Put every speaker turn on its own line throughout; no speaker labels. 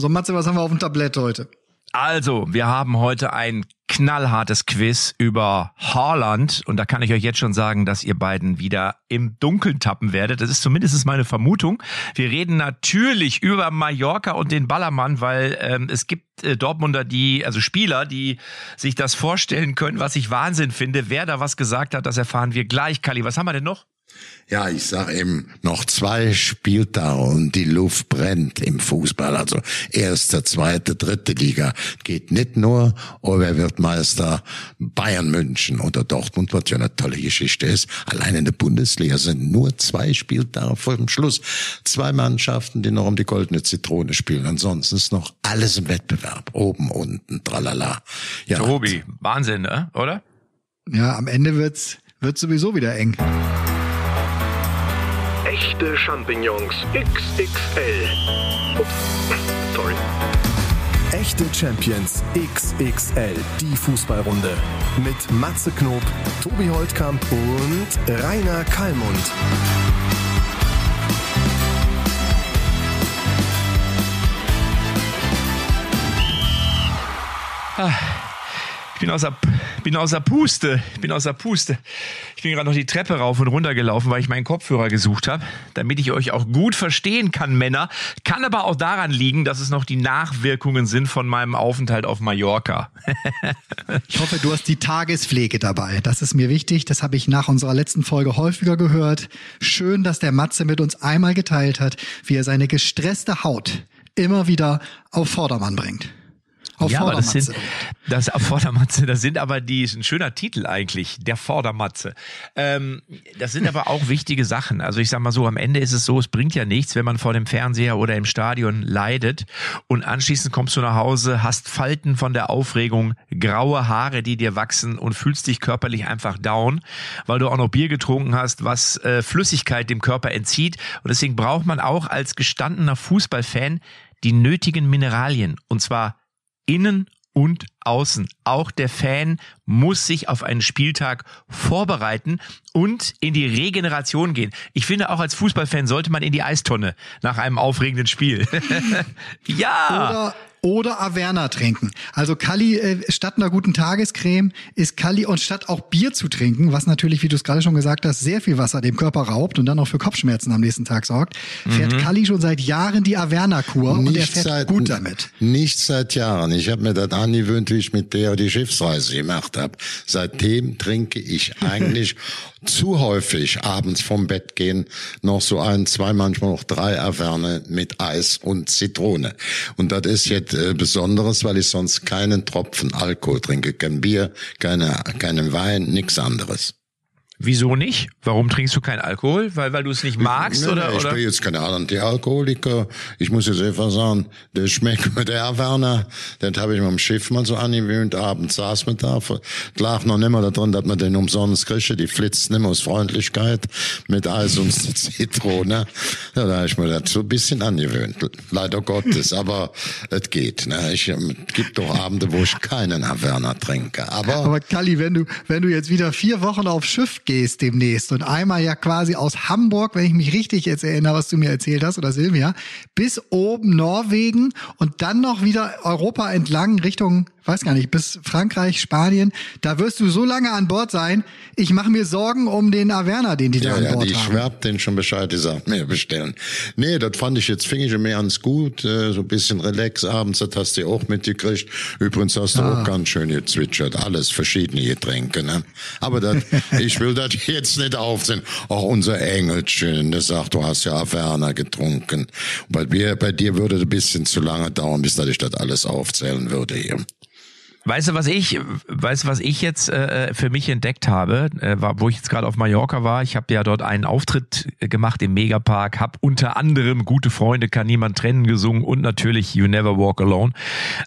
So, Matze, was haben wir auf dem Tablett heute?
Also, wir haben heute ein knallhartes Quiz über Haaland und da kann ich euch jetzt schon sagen, dass ihr beiden wieder im Dunkeln tappen werdet. Das ist zumindest meine Vermutung. Wir reden natürlich über Mallorca und den Ballermann, weil ähm, es gibt äh, Dortmunder, die, also Spieler, die sich das vorstellen können, was ich Wahnsinn finde. Wer da was gesagt hat, das erfahren wir gleich. Kali, was haben wir denn noch?
Ja, ich sag eben, noch zwei Spieltage und die Luft brennt im Fußball. Also erste, zweite, dritte Liga. Geht nicht nur, oh, wer wird Meister Bayern München oder Dortmund, was ja eine tolle Geschichte ist. Allein in der Bundesliga sind nur zwei Spieltage vor dem Schluss. Zwei Mannschaften, die noch um die goldene Zitrone spielen. Ansonsten ist noch alles im Wettbewerb. Oben, unten, tralala.
Ja. Tobi, Wahnsinn, ne? oder?
Ja, am Ende wird's, wird's sowieso wieder eng.
Echte Champignons XXL. Ups, sorry.
Echte Champions XXL, die Fußballrunde. Mit Matze Knob, Tobi Holtkamp und Rainer Kallmund.
Ah. Bin außer, bin außer Puste. Ich bin außer Puste. Ich bin gerade noch die Treppe rauf und runter gelaufen, weil ich meinen Kopfhörer gesucht habe, damit ich euch auch gut verstehen kann, Männer. Kann aber auch daran liegen, dass es noch die Nachwirkungen sind von meinem Aufenthalt auf Mallorca.
ich hoffe, du hast die Tagespflege dabei. Das ist mir wichtig. Das habe ich nach unserer letzten Folge häufiger gehört. Schön, dass der Matze mit uns einmal geteilt hat, wie er seine gestresste Haut immer wieder auf Vordermann bringt.
Auf ja, aber das sind das auf Vordermatze, das sind aber die ist ein schöner Titel eigentlich, der Vordermatze. Ähm, das sind aber auch wichtige Sachen. Also ich sag mal so, am Ende ist es so, es bringt ja nichts, wenn man vor dem Fernseher oder im Stadion leidet und anschließend kommst du nach Hause, hast Falten von der Aufregung, graue Haare, die dir wachsen und fühlst dich körperlich einfach down, weil du auch noch Bier getrunken hast, was äh, Flüssigkeit dem Körper entzieht und deswegen braucht man auch als gestandener Fußballfan die nötigen Mineralien und zwar innen und außen. Auch der Fan muss sich auf einen Spieltag vorbereiten und in die Regeneration gehen. Ich finde, auch als Fußballfan sollte man in die Eistonne nach einem aufregenden Spiel.
ja. Oder oder Averna trinken. Also Kali, äh, statt einer guten Tagescreme ist Kali und statt auch Bier zu trinken, was natürlich, wie du es gerade schon gesagt hast, sehr viel Wasser dem Körper raubt und dann auch für Kopfschmerzen am nächsten Tag sorgt, fährt mhm. Kali schon seit Jahren die Averna-Kur und er fährt seit, gut damit.
Nicht seit Jahren. Ich habe mir das angewöhnt, wie ich mit der die Schiffsreise gemacht habe. Seitdem trinke ich eigentlich zu häufig abends vom Bett gehen noch so ein, zwei, manchmal noch drei Averne mit Eis und Zitrone. Und das ist jetzt äh, Besonderes, weil ich sonst keinen Tropfen Alkohol trinke, kein Bier, keine, keinen Wein, nichts anderes.
Wieso nicht? Warum trinkst du keinen Alkohol? Weil, weil du es nicht magst?
Nee,
oder,
nee, ich
oder?
bin jetzt kein Anti-Alkoholiker. Ich muss jetzt einfach sagen, der schmeckt mir der Werner. Den habe ich mit dem Schiff mal so angewöhnt. Abends saß man da. Lag noch nimmer da drin, dass man den umsonst kriege. Die flitzt nimmer aus Freundlichkeit mit Eis und Zitrone. Ja, da habe ich mir das so ein bisschen angewöhnt. Leider Gottes. Aber es geht. Ne? Ich ähm, gibt doch Abende, wo ich keinen Werner trinke. Aber,
aber Kalli, wenn du, wenn du jetzt wieder vier Wochen auf Schiff gehst demnächst. Und einmal ja quasi aus Hamburg, wenn ich mich richtig jetzt erinnere, was du mir erzählt hast, oder Silvia, bis oben Norwegen und dann noch wieder Europa entlang Richtung weiß gar nicht, bis Frankreich, Spanien, da wirst du so lange an Bord sein. Ich mache mir Sorgen um den Averna, den die da an
ja,
Bord
die
haben.
Ja, den schon Bescheid, die sagt mir bestellen. Nee, das fand ich jetzt, fing ich mir ganz gut, äh, so ein bisschen relax abends, das hast du auch mitgekriegt. Übrigens hast du ah. auch ganz schön gezwitschert, alles verschiedene Getränke, ne? Aber das, ich will das jetzt nicht aufsehen. Auch unser Engelchen, der sagt, du hast ja Averna getrunken. Bei, mir, bei dir würde es ein bisschen zu lange dauern, bis dass ich das alles aufzählen würde hier.
Weißt du, was ich, weißt du, was ich jetzt äh, für mich entdeckt habe, äh, war, wo ich jetzt gerade auf Mallorca war. Ich habe ja dort einen Auftritt gemacht im Megapark, habe unter anderem "Gute Freunde kann niemand trennen" gesungen und natürlich "You Never Walk Alone".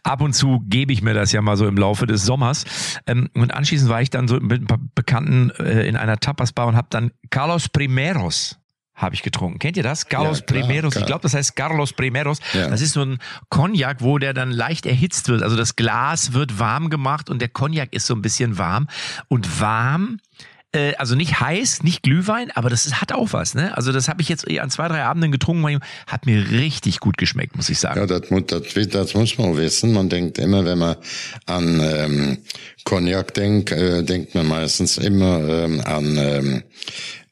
Ab und zu gebe ich mir das ja mal so im Laufe des Sommers. Ähm, und anschließend war ich dann so mit ein paar Bekannten äh, in einer Tapasbar und habe dann Carlos Primeros habe ich getrunken. Kennt ihr das? Carlos ja, klar, Primeros. Klar. Ich glaube, das heißt Carlos Primeros. Ja. Das ist so ein Cognac, wo der dann leicht erhitzt wird. Also das Glas wird warm gemacht und der Cognac ist so ein bisschen warm. Und warm äh, also nicht heiß, nicht Glühwein, aber das ist, hat auch was. Ne? Also das habe ich jetzt an zwei, drei Abenden getrunken, hat mir richtig gut geschmeckt, muss ich sagen.
Ja, das, das, das muss man wissen. Man denkt immer, wenn man an ähm, Cognac denkt, äh, denkt man meistens immer ähm, an ähm,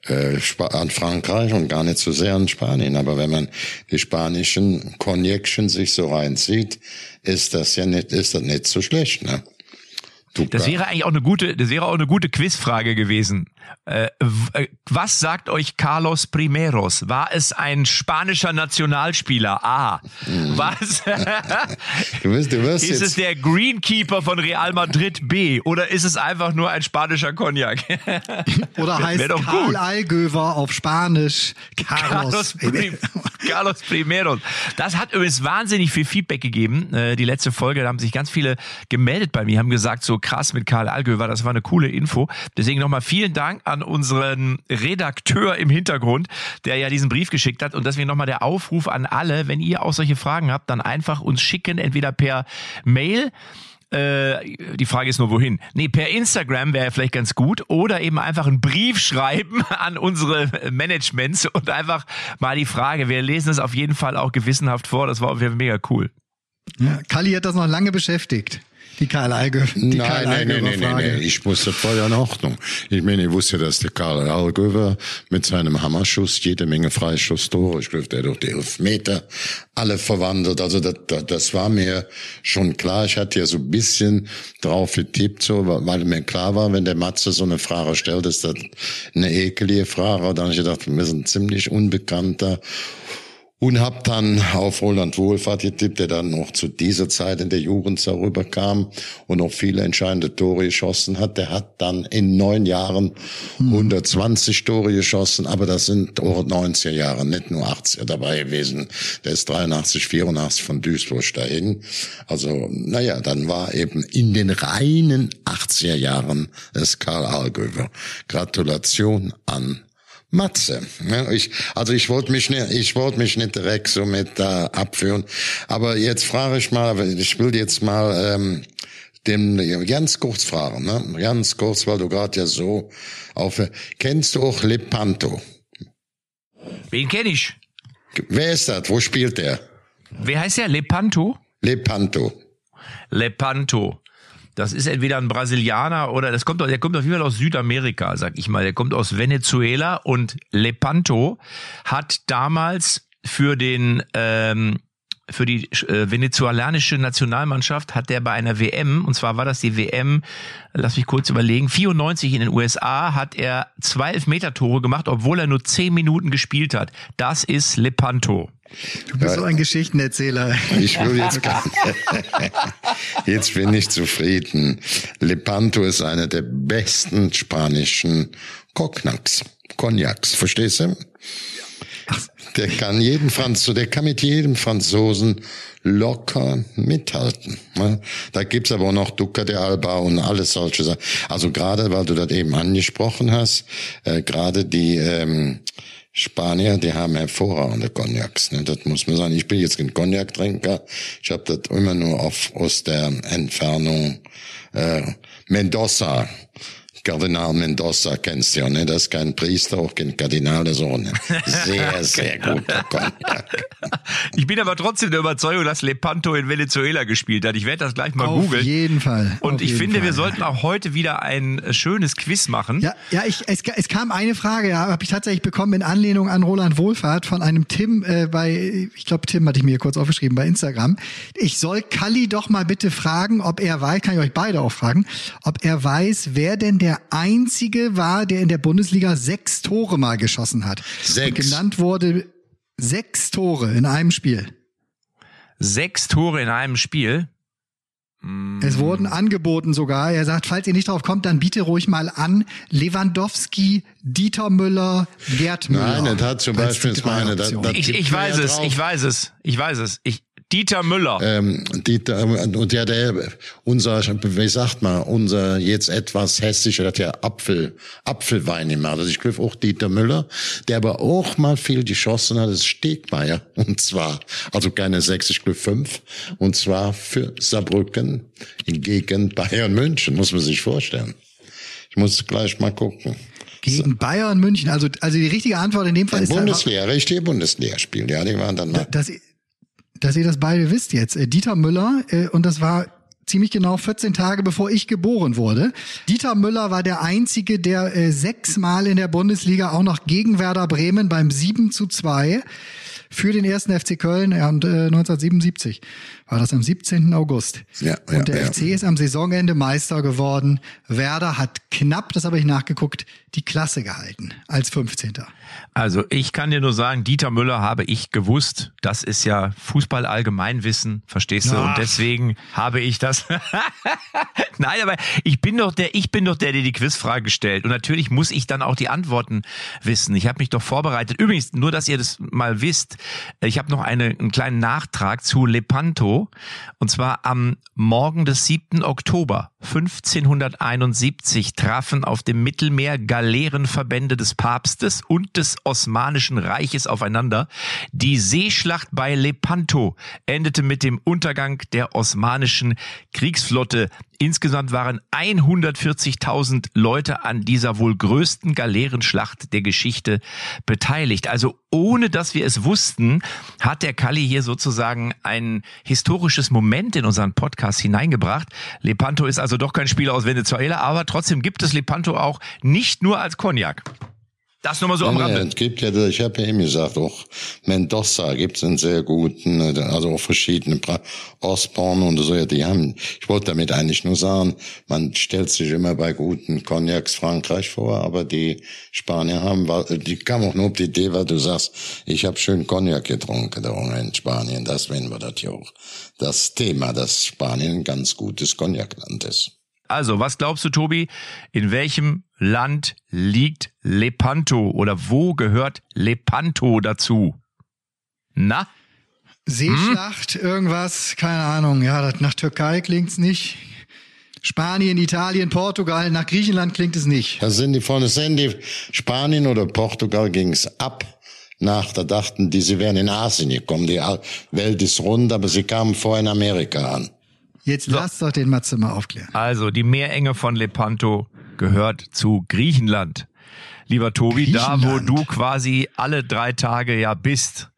äh, an Frankreich und gar nicht so sehr an Spanien. Aber wenn man die spanischen Cognacchen sich so reinzieht, ist das ja nicht, ist das nicht so schlecht, ne?
Das wäre eigentlich auch eine gute, das wäre auch eine gute Quizfrage gewesen. Äh, äh, was sagt euch Carlos Primeros? War es ein spanischer Nationalspieler? A. Mhm. Was? du wirst, du wirst ist es der Greenkeeper von Real Madrid B? Oder ist es einfach nur ein spanischer Cognac?
Oder heißt Karl gut. Algöver auf Spanisch
Carlos, Carlos, Prim Carlos Primeros. Das hat übrigens wahnsinnig viel Feedback gegeben. Äh, die letzte Folge, da haben sich ganz viele gemeldet bei mir, haben gesagt, so krass mit Karl Algöver, das war eine coole Info. Deswegen nochmal vielen Dank an unseren Redakteur im Hintergrund, der ja diesen Brief geschickt hat. Und deswegen nochmal der Aufruf an alle, wenn ihr auch solche Fragen habt, dann einfach uns schicken, entweder per Mail, äh, die Frage ist nur wohin. Nee, per Instagram wäre vielleicht ganz gut oder eben einfach einen Brief schreiben an unsere Managements und einfach mal die Frage. Wir lesen es auf jeden Fall auch gewissenhaft vor. Das war auf jeden Fall mega cool.
Ja, Kali hat das noch lange beschäftigt. Die Karl Alge. Die
nein, Karl nein, nein, nein, nein, ich wusste voll in Ordnung. Ich meine, ich wusste, dass der Karl Algöver mit seinem Hammerschuss jede Menge Freischusstore, ich glaube, der durch die elf Meter alle verwandelt. Also das, das, das war mir schon klar. Ich hatte ja so ein bisschen drauf getippt, so, weil mir klar war, wenn der Matze so eine Frage stellt, ist das eine ekelige Frage. Dann habe ich gedacht, wir sind ziemlich unbekannter und hab dann auf Roland Wohlfahrt getippt, der dann noch zu dieser Zeit in der Jugend darüber kam und noch viele entscheidende Tore geschossen hat. Der hat dann in neun Jahren 120 Tore geschossen, aber das sind auch 90er Jahre, nicht nur 80er dabei gewesen. Der ist 83, 84 von Duisburg dahin. Also, naja, dann war eben in den reinen 80er Jahren es Karl Allgöwer. Gratulation an Matze. Ja, ich, also ich wollte mich nicht, ich wollte mich nicht direkt so mit da äh, abführen. Aber jetzt frage ich mal, ich will jetzt mal ähm, dem ganz kurz fragen, ne? Ganz kurz, weil du gerade ja so auf. Kennst du auch Lepanto?
Wen kenne ich?
Wer ist das? Wo spielt der?
Wer heißt der? Lepanto?
Lepanto.
Lepanto. Das ist entweder ein Brasilianer oder das kommt, der kommt auf jeden Fall aus Südamerika, sag ich mal. Der kommt aus Venezuela und Lepanto hat damals für den ähm, für die äh, venezuelanische Nationalmannschaft hat der bei einer WM, und zwar war das die WM, lass mich kurz überlegen, 94 in den USA, hat er zwei Elfmeter-Tore gemacht, obwohl er nur zehn Minuten gespielt hat. Das ist Lepanto.
Du bist ja, so ein Geschichtenerzähler.
Ich will jetzt gar Jetzt bin ich zufrieden. Lepanto ist einer der besten spanischen Cognacs. Cognacs, verstehst du? Der kann jeden Franzosen, der kann mit jedem Franzosen locker mithalten. Ne? Da gibt's aber auch noch Duca de Alba und alles solche Sachen. Also gerade, weil du das eben angesprochen hast, äh, gerade die ähm, Spanier, die haben hervorragende Cognacs. Ne? Das muss man sagen. Ich bin jetzt kein Cognac-Trinker. Ich habe das immer nur auf, aus der Entfernung äh, Mendoza Kardinal Mendoza kennst du ja, ne? Das ist kein Priester, auch kein Kardinal, der Sohn. Sehr, sehr guter Cognac.
Ich bin aber trotzdem der Überzeugung, dass Lepanto in Venezuela gespielt hat. Ich werde das gleich mal googeln.
Auf jeden Fall.
Und
Auf
ich finde,
Fall.
wir sollten auch heute wieder ein äh, schönes Quiz machen.
Ja, ja, ich, es, es kam eine Frage, ja, habe ich tatsächlich bekommen in Anlehnung an Roland Wohlfahrt von einem Tim äh, bei, ich glaube, Tim hatte ich mir kurz aufgeschrieben bei Instagram. Ich soll Kalli doch mal bitte fragen, ob er weiß, kann ich euch beide auch fragen, ob er weiß, wer denn der der einzige war, der in der Bundesliga sechs Tore mal geschossen hat. Sechs. Und genannt wurde sechs Tore in einem Spiel.
Sechs Tore in einem Spiel?
Es wurden angeboten sogar. Er sagt, falls ihr nicht drauf kommt, dann biete ruhig mal an. Lewandowski, Dieter Müller, Gerd Müller.
Nein, das hat zum Beispiel meine. Das,
das ich, ich weiß es, ich weiß es, ich weiß es. Ich, Dieter Müller.
Ähm, Dieter, und ja, der, unser, wie sagt man, unser jetzt etwas hässlicher, hat ja Apfel, Apfelwein gemacht. Also ich glaube auch Dieter Müller, der aber auch mal viel geschossen hat, ist Stegmeier. Und zwar, also keine sechs, ich glaube fünf. Und zwar für Saarbrücken gegen Bayern München, muss man sich vorstellen. Ich muss gleich mal gucken.
Gegen Bayern München. Also, also die richtige Antwort in dem Fall
Ein
ist halt
Bundesliga, richtig Bundesligaspiel. Ja, die waren dann mal.
ihr- dass ihr das beide wisst jetzt. Äh, Dieter Müller, äh, und das war ziemlich genau 14 Tage bevor ich geboren wurde. Dieter Müller war der Einzige, der äh, sechsmal in der Bundesliga auch noch gegen Werder Bremen beim 7 zu 2 für den ersten FC Köln äh, 1977 war das am 17. August.
Ja, ja,
und der
ja.
FC ist am Saisonende Meister geworden. Werder hat knapp, das habe ich nachgeguckt, die Klasse gehalten als 15.
Also ich kann dir nur sagen, Dieter Müller habe ich gewusst. Das ist ja Fußball Allgemeinwissen, verstehst du?
Ach.
Und deswegen habe ich das. Nein, aber ich bin doch der, ich bin doch der, der die Quizfrage stellt. Und natürlich muss ich dann auch die Antworten wissen. Ich habe mich doch vorbereitet. Übrigens, nur dass ihr das mal wisst, ich habe noch eine, einen kleinen Nachtrag zu Lepanto. Und zwar am Morgen des 7. Oktober 1571 trafen auf dem Mittelmeer Galeerenverbände des Papstes und des Osmanischen Reiches aufeinander. Die Seeschlacht bei Lepanto endete mit dem Untergang der osmanischen Kriegsflotte. Insgesamt waren 140.000 Leute an dieser wohl größten Galeerenschlacht der Geschichte beteiligt. Also ohne dass wir es wussten, hat der Kalli hier sozusagen ein historisches Moment in unseren Podcast hineingebracht. Lepanto ist also doch kein Spieler aus Venezuela, aber trotzdem gibt es Lepanto auch nicht nur als Cognac. Das nur mal so am
Ja,
Rande.
es gibt ja, ich habe ja eben gesagt, auch Mendoza gibt's einen sehr guten, also auch verschiedene Pra- Osborne und so, ja, die haben, ich wollte damit eigentlich nur sagen, man stellt sich immer bei guten Cognacs Frankreich vor, aber die Spanier haben, die kamen auch nur auf die Idee, weil du sagst, ich habe schön Cognac getrunken da in Spanien, deswegen war das ja auch das Thema, dass Spanien ein ganz gutes Cognacland ist.
Also, was glaubst du, Tobi? In welchem Land liegt Lepanto oder wo gehört Lepanto dazu? Na?
Seeschlacht, irgendwas, keine Ahnung. Ja, das, nach Türkei klingt's nicht. Spanien, Italien, Portugal, nach Griechenland klingt es nicht.
Da sind die von sind die Spanien oder Portugal ging's ab. Nach, da dachten die, sie wären in Asien gekommen. Die Welt ist rund, aber sie kamen vor in Amerika an.
Jetzt lass doch den Matze mal aufklären.
Also, die Meerenge von Lepanto gehört zu Griechenland. Lieber Tobi, da wo du quasi alle drei Tage ja bist,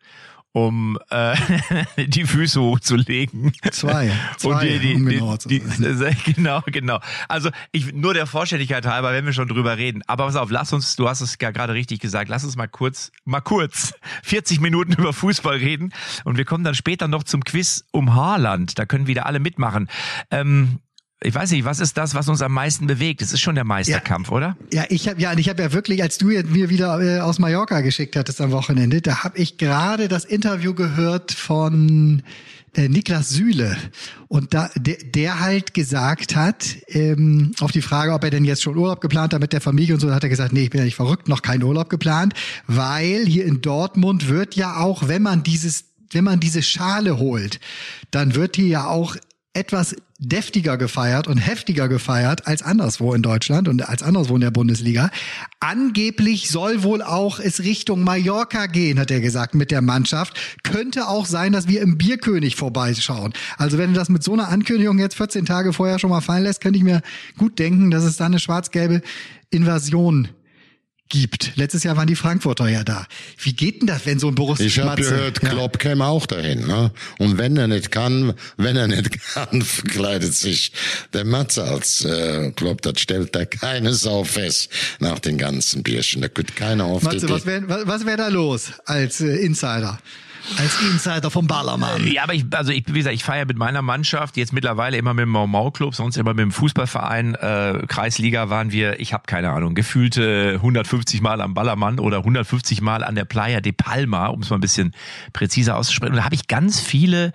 um äh, die Füße hochzulegen.
Zwei. Zwei,
und die, die,
um
die,
zu
die,
sein.
genau, genau. Also ich nur der Vollständigkeit halber, wenn wir schon drüber reden. Aber pass auf, lass uns, du hast es ja gerade richtig gesagt, lass uns mal kurz, mal kurz 40 Minuten über Fußball reden und wir kommen dann später noch zum Quiz um Haarland. Da können wieder alle mitmachen. Ähm, ich weiß nicht, was ist das, was uns am meisten bewegt? Es ist schon der Meisterkampf, oder?
Ja, ich habe ja, ich habe ja wirklich, als du mir wieder äh, aus Mallorca geschickt hattest am Wochenende, da habe ich gerade das Interview gehört von äh, Niklas Süle und da der, der halt gesagt hat ähm, auf die Frage, ob er denn jetzt schon Urlaub geplant hat mit der Familie und so, hat er gesagt, nee, ich bin ja nicht verrückt, noch kein Urlaub geplant, weil hier in Dortmund wird ja auch, wenn man dieses, wenn man diese Schale holt, dann wird hier ja auch etwas deftiger gefeiert und heftiger gefeiert als anderswo in Deutschland und als anderswo in der Bundesliga. Angeblich soll wohl auch es Richtung Mallorca gehen, hat er gesagt, mit der Mannschaft. Könnte auch sein, dass wir im Bierkönig vorbeischauen. Also wenn du das mit so einer Ankündigung jetzt 14 Tage vorher schon mal fallen lässt, könnte ich mir gut denken, dass es da eine schwarz-gelbe Invasion gibt. Letztes Jahr waren die Frankfurter ja da. Wie geht denn das, wenn so ein Borussia
Ich habe gehört,
Ja.
Klopp käme auch dahin. Ne? Und wenn er nicht kann, wenn er nicht kann, verkleidet sich der Matze als äh, Klopp. Das stellt da keine Sau fest nach den ganzen Bierchen. Da könnte keiner auf
Matze, was wäre was wär da los als äh, Insider? Als Insider vom Ballermann.
Ja, aber ich, also ich, wie gesagt, ich feiere mit meiner Mannschaft jetzt mittlerweile immer mit dem Mau Mau Club, sonst immer mit dem Fußballverein. Äh, Kreisliga waren wir, ich habe keine Ahnung, gefühlte 150 Mal am Ballermann oder 150 Mal an der Playa de Palma, um es mal ein bisschen präziser auszusprechen. Und da habe ich ganz viele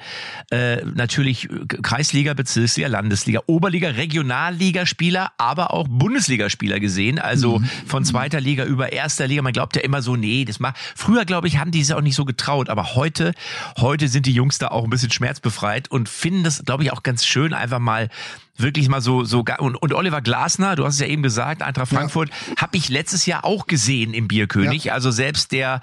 äh, natürlich Kreisliga, Bezirksliga, Landesliga, Oberliga, Regionalligaspieler, aber auch Bundesligaspieler gesehen. Also von zweiter Liga über erster Liga. Man glaubt ja immer so, nee, das macht. Früher glaube ich, haben die es auch nicht so getraut, aber heute, heute sind die Jungs da auch ein bisschen schmerzbefreit und finden das, glaube ich, auch ganz schön, einfach mal wirklich mal so so und, und Oliver Glasner, du hast es ja eben gesagt, Eintracht Frankfurt, ja. habe ich letztes Jahr auch gesehen im Bierkönig. Ja. Also selbst der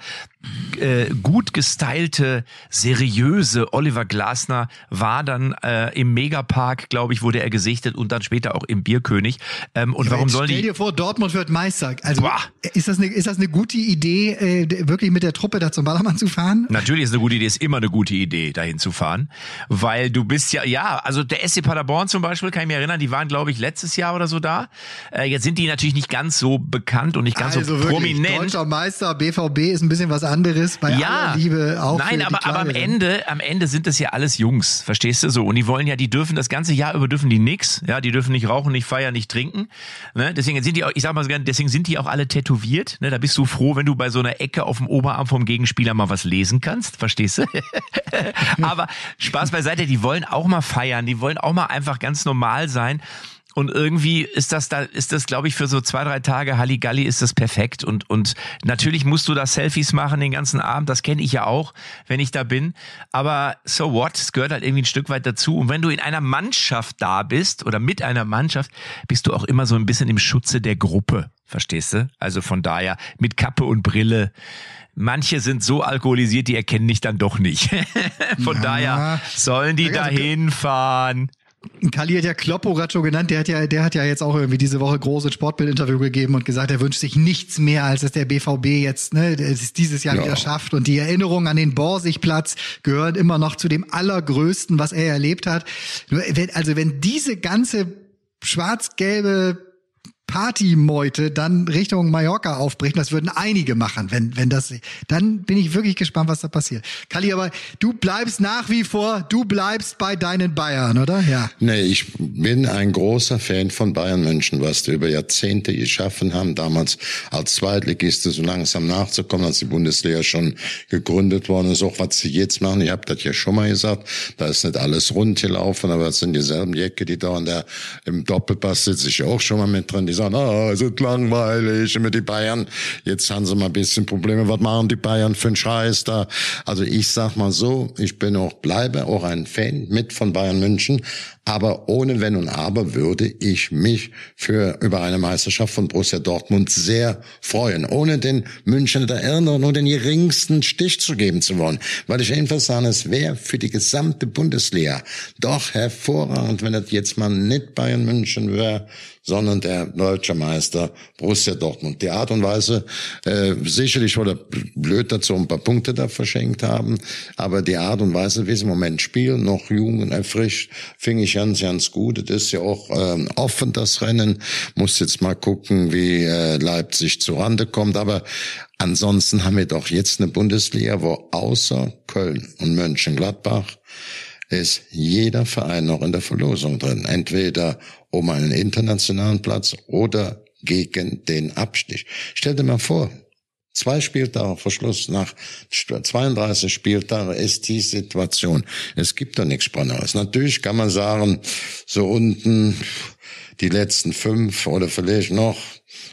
äh, gut gestylte, seriöse Oliver Glasner war dann äh, im Megapark, glaube ich, wurde er gesichtet und dann später auch im Bierkönig. Ähm, und ja, warum soll die?
Stell dir vor, Dortmund wird Meister. Also Boah. ist das eine ist das eine gute Idee, äh, wirklich mit der Truppe da zum Ballermann zu fahren?
Natürlich ist eine gute Idee, ist immer eine gute Idee, dahin zu fahren, weil du bist ja ja, also der SC Paderborn zum Beispiel kann ich mich erinnern, die waren glaube ich letztes Jahr oder so da. Äh, jetzt sind die natürlich nicht ganz so bekannt und nicht ganz also so wirklich, prominent.
Deutscher Meister, BVB ist ein bisschen was anderes bei ja, aller Liebe auch.
Nein, aber, aber am Ende, am Ende sind das ja alles Jungs, verstehst du so? Und die wollen ja, die dürfen das ganze Jahr über dürfen die nix, ja, die dürfen nicht rauchen, nicht feiern, nicht trinken. Ne? Deswegen sind die auch, ich sag mal so gerne, deswegen sind die auch alle tätowiert. Ne? Da bist du froh, wenn du bei so einer Ecke auf dem Oberarm vom Gegenspieler mal was lesen kannst, verstehst du? aber Spaß beiseite, die wollen auch mal feiern, die wollen auch mal einfach ganz normal sein. Und irgendwie ist das da, ist das, glaube ich, für so zwei, drei Tage Halligalli ist das perfekt. Und, und natürlich musst du da Selfies machen den ganzen Abend. Das kenne ich ja auch, wenn ich da bin. Aber so what? Es gehört halt irgendwie ein Stück weit dazu. Und wenn du in einer Mannschaft da bist oder mit einer Mannschaft, bist du auch immer so ein bisschen im Schutze der Gruppe. Verstehst du? Also von daher mit Kappe und Brille manche sind so alkoholisiert, die erkennen dich dann doch nicht. Von ja. daher sollen die da hinfahren.
Kali hat ja Kloppo genannt, der hat ja, der hat ja jetzt auch irgendwie diese Woche große Sportbildinterview gegeben und gesagt, er wünscht sich nichts mehr, als dass der BVB jetzt ne, es dieses Jahr ja. wieder schafft. Und die Erinnerungen an den Borsigplatz gehören immer noch zu dem Allergrößten, was er erlebt hat. Also wenn diese ganze schwarz-gelbe Partymeute dann Richtung Mallorca aufbrechen. Das würden einige machen, wenn, wenn das, dann bin ich wirklich gespannt, was da passiert. Kali, aber du bleibst nach wie vor, du bleibst bei deinen Bayern, oder? Ja.
Nee, ich bin ein großer Fan von Bayern München, was die über Jahrzehnte geschaffen haben, damals als Zweitligiste so langsam nachzukommen, als die Bundesliga schon gegründet worden ist, auch was sie jetzt machen. Ich habe das ja schon mal gesagt, da ist nicht alles rund gelaufen, aber es sind dieselben Jacke, die da und der im Doppelpass sitze ich auch schon mal mit drin, sagen, ah, es ist langweilig mit die Bayern. Jetzt haben sie mal ein bisschen Probleme. Was machen die Bayern für einen Scheiß da? Also ich sag mal so, ich bin auch, bleibe auch ein Fan mit von Bayern München. Aber ohne Wenn und Aber würde ich mich für über eine Meisterschaft von Borussia Dortmund sehr freuen, ohne den München der Erinnerung nur den geringsten Stich zu geben zu wollen. Weil ich einfach sage, es wäre für die gesamte Bundesliga doch hervorragend, wenn das jetzt mal nicht Bayern München wäre, sondern der deutsche Meister Borussia Dortmund. Die Art und Weise, äh, sicherlich oder blöd dazu ein paar Punkte da verschenkt haben, aber die Art und Weise, wie sie im Moment spielen, noch jung und erfrischt, fing ich ganz, ganz gut. Es ist ja auch ähm, offen, das Rennen. Muss jetzt mal gucken, wie äh, Leipzig zu Rande kommt. Aber ansonsten haben wir doch jetzt eine Bundesliga, wo außer Köln und Mönchengladbach ist jeder Verein noch in der Verlosung drin. Entweder um einen internationalen Platz oder gegen den Abstich. Stell dir mal vor, Zwei Spieltage vor Schluss, nach 32 Spieltagen ist die Situation. Es gibt da nichts Spannendes. Natürlich kann man sagen, so unten die letzten fünf oder vielleicht noch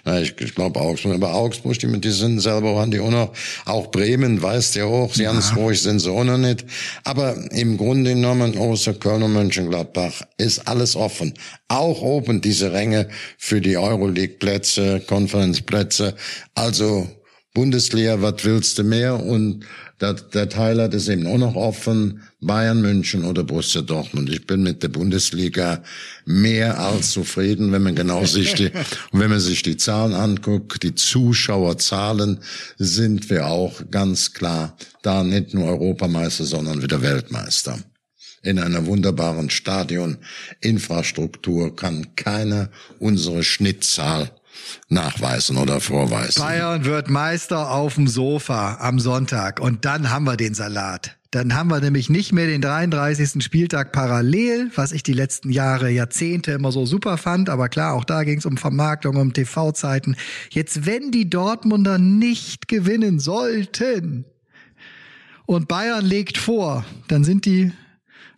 ich, ich glaube Augsburg, aber Augsburg, die, die sind selber waren die auch noch. Auch Bremen weiß ja auch, sie ja. ganz ruhig sind sie auch noch nicht. Aber im Grunde genommen, außer Köln und Mönchengladbach, ist alles offen. Auch oben diese Ränge für die Euroleague-Plätze, Konferenzplätze. Also Bundesliga, was willst du mehr? Und der, der Teil hat es eben auch noch offen, Bayern München oder Borussia Dortmund. Ich bin mit der Bundesliga mehr als zufrieden, wenn man genau sich die, wenn man sich die Zahlen anguckt, die Zuschauerzahlen, sind wir auch ganz klar da nicht nur Europameister, sondern wieder Weltmeister. In einer wunderbaren Stadioninfrastruktur kann keiner unsere Schnittzahl nachweisen oder vorweisen.
Bayern wird Meister auf dem Sofa am Sonntag und dann haben wir den Salat. Dann haben wir nämlich nicht mehr den 33. Spieltag parallel, was ich die letzten Jahre, Jahrzehnte immer so super fand. Aber klar, auch da ging es um Vermarktung, um TV-Zeiten. Jetzt, wenn die Dortmunder nicht gewinnen sollten und Bayern legt vor, dann sind die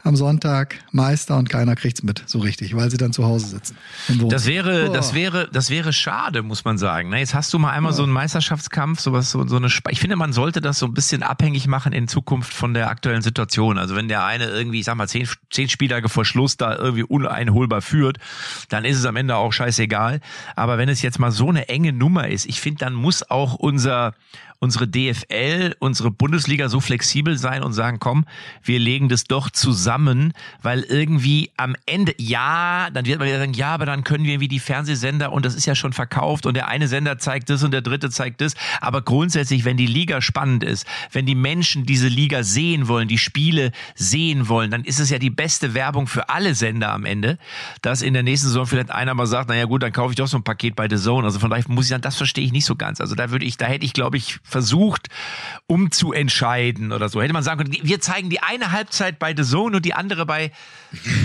am Sonntag Meister und keiner kriegt's mit, so richtig, weil sie dann zu Hause sitzen.
Das wäre, oh. das wäre, das wäre schade, muss man sagen. Jetzt hast du mal einmal ja. so einen Meisterschaftskampf, sowas, so, so eine. Sp ich finde, man sollte das so ein bisschen abhängig machen in Zukunft von der aktuellen Situation. Also wenn der eine irgendwie, ich sag mal, zehn, zehn Spieltage vor Schluss da irgendwie uneinholbar führt, dann ist es am Ende auch scheißegal. Aber wenn es jetzt mal so eine enge Nummer ist, ich finde, dann muss auch unser unsere DFL, unsere Bundesliga so flexibel sein und sagen, komm, wir legen das doch zusammen, weil irgendwie am Ende, ja, dann wird man wieder sagen, ja, aber dann können wir wie die Fernsehsender und das ist ja schon verkauft und der eine Sender zeigt das und der dritte zeigt das. Aber grundsätzlich, wenn die Liga spannend ist, wenn die Menschen diese Liga sehen wollen, die Spiele sehen wollen, dann ist es ja die beste Werbung für alle Sender am Ende, dass in der nächsten Saison vielleicht einer mal sagt, naja gut, dann kaufe ich doch so ein Paket bei The Zone. Also von daher muss ich sagen, das verstehe ich nicht so ganz. Also da würde ich, da hätte ich, glaube ich, versucht, umzuentscheiden oder so. Hätte man sagen können, wir zeigen die eine Halbzeit bei The Zone und die andere bei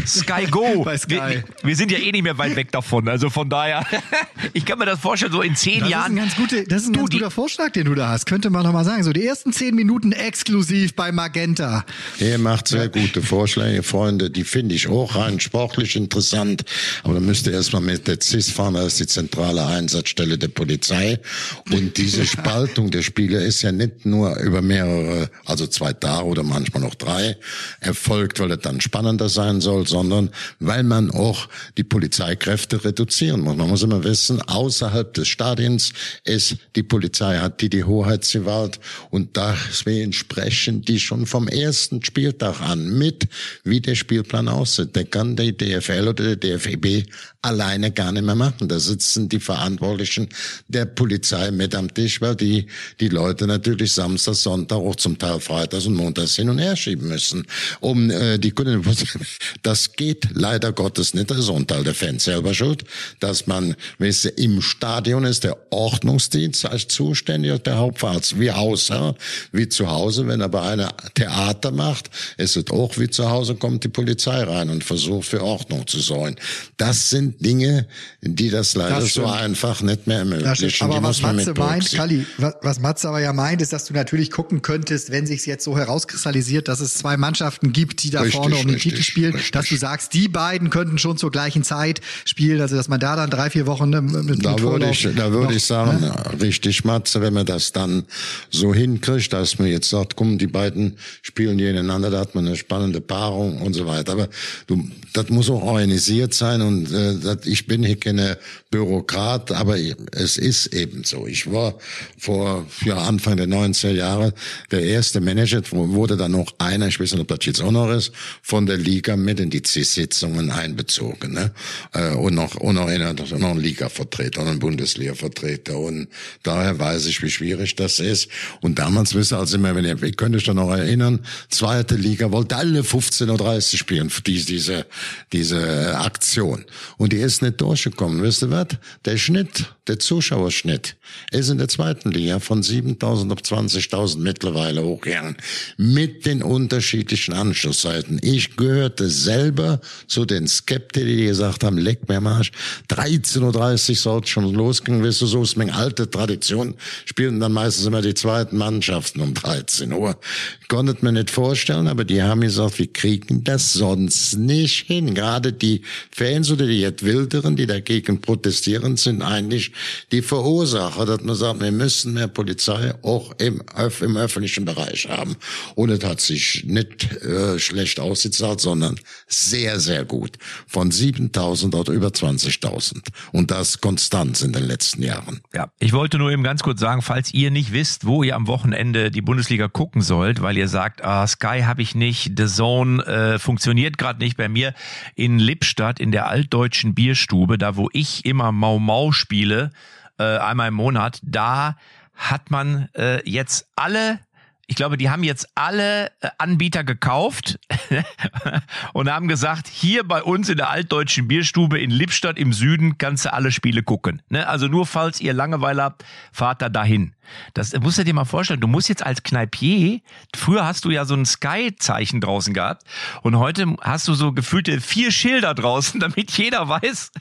Sky Go. bei Sky. Wir, wir, sind ja eh nicht mehr weit weg davon. Also von daher, ich kann mir das vorstellen, so in zehn
das
Jahren.
Ist ein ganz gute, das ist ein du, ganz guter Vorschlag, den du da hast. Könnte man noch mal sagen. So die ersten zehn Minuten exklusiv bei Magenta.
Er macht sehr gute Vorschläge, Freunde. Die finde ich auch rein sportlich interessant. Aber da müsste erstmal mit der CIS fahren, das ist die zentrale Einsatzstelle der Polizei. Und diese Spaltung der Spiele ist ja nicht nur über mehrere, also zwei Tage oder manchmal noch drei, erfolgt, weil es dann spannender sein soll, sondern weil man auch die Polizeikräfte reduzieren muss. Man muss immer wissen, außerhalb des Stadions ist die Polizei, hat die die Hoheitsgewalt und deswegen sprechen die schon vom ersten Spieltag an mit, wie der Spielplan aussieht. Der kann die DFL oder der DFEB alleine gar nicht mehr machen. Da sitzen die Verantwortlichen der Polizei mit am Tisch, weil die die Leute natürlich Samstag, Sonntag, auch zum Teil Freitags und Montags hin und her schieben müssen, um äh, die Kunden das geht leider Gottes nicht. Das ist ein Teil der Fans selber schuld, dass man, weißt du, im Stadion ist der Ordnungsdienst als zuständig, der Hauptarzt, wie Hausherr, wie zu Hause. Wenn er bei einer Theater macht, ist es auch wie zu Hause, kommt die Polizei rein und versucht für Ordnung zu sorgen. Das sind Dinge, die das leider das so einfach nicht mehr ermöglichen.
Aber was Matze meint, Kalli, was, was Matze aber ja meint, ist, dass du natürlich gucken könntest, wenn sich jetzt so herauskristallisiert, dass es zwei Mannschaften gibt, die da richtig, vorne um den richtig, Titel spielen, richtig. dass du sagst, die beiden könnten schon zur gleichen Zeit spielen, also dass man da dann drei, vier Wochen ne, mit,
Da würde ich, da würde ich sagen, ne? richtig, Matze, wenn man das dann so hinkriegt, dass man jetzt sagt, komm, die beiden spielen gegeneinander, da hat man eine spannende Paarung und so weiter. Aber du, das muss auch organisiert sein und äh, das, ich bin hier keine Bürokrat, aber es ist eben so. Ich war vor ja, Anfang der 90er Jahre der erste Manager, wurde dann noch einer, ich weiß nicht, ob das jetzt auch noch ist, von der Liga mit in die CIS-Sitzungen einbezogen. Ne? Äh, und noch, und noch, einer, noch ein Liga-Vertreter ein Bundesliga-Vertreter. Und daher weiß ich, wie schwierig das ist. Und damals ihr also immer, wenn ihr, ich könnte euch da noch erinnern, zweite Liga wollte alle 15.30 Uhr spielen, diese, diese, diese Aktion. Und die ist nicht durchgekommen. Wisst ihr was? Der Schnitt, der Zuschauerschnitt, ist in der zweiten Liga von 7.000 auf 20.000 mittlerweile hochgegangen. Mit den unterschiedlichen Anschlusszeiten. Ich gehörte selber zu den Skeptikern, die gesagt haben, leck mir Marsch, 13.30 Uhr sollte schon losgehen, weißt du, so ist meine alte Tradition, spielen dann meistens immer die zweiten Mannschaften um 13 Uhr. Konnte mir nicht vorstellen, aber die haben gesagt, wir kriegen das sonst nicht hin. Gerade die Fans oder die jetzt Wilderen, die dagegen protestieren, sind eigentlich die Verursacher, dass man sagt, wir müssen mehr Polizei auch im, im öffentlichen Bereich haben. Und es hat sich nicht äh, schlecht ausgezahlt, sondern sehr, sehr gut. Von 7.000 auf über 20.000. Und das konstant in den letzten Jahren.
Ja, ich wollte nur eben ganz kurz sagen, falls ihr nicht wisst, wo ihr am Wochenende die Bundesliga gucken sollt, weil ihr sagt, ah, Sky habe ich nicht, The Zone äh, funktioniert gerade nicht bei mir, in Lippstadt in der altdeutschen Bierstube, da wo ich immer Mau Mau spiele, äh, einmal im Monat, da hat man äh, jetzt alle ich glaube, die haben jetzt alle äh, Anbieter gekauft und haben gesagt, hier bei uns in der altdeutschen Bierstube in Lippstadt im Süden kannst du alle Spiele gucken. Ne? Also nur falls ihr Langeweile habt, fahrt da dahin. Das musst du dir mal vorstellen. Du musst jetzt als Kneipier, früher hast du ja so ein Sky-Zeichen draußen gehabt und heute hast du so gefühlte vier Schilder draußen, damit jeder weiß,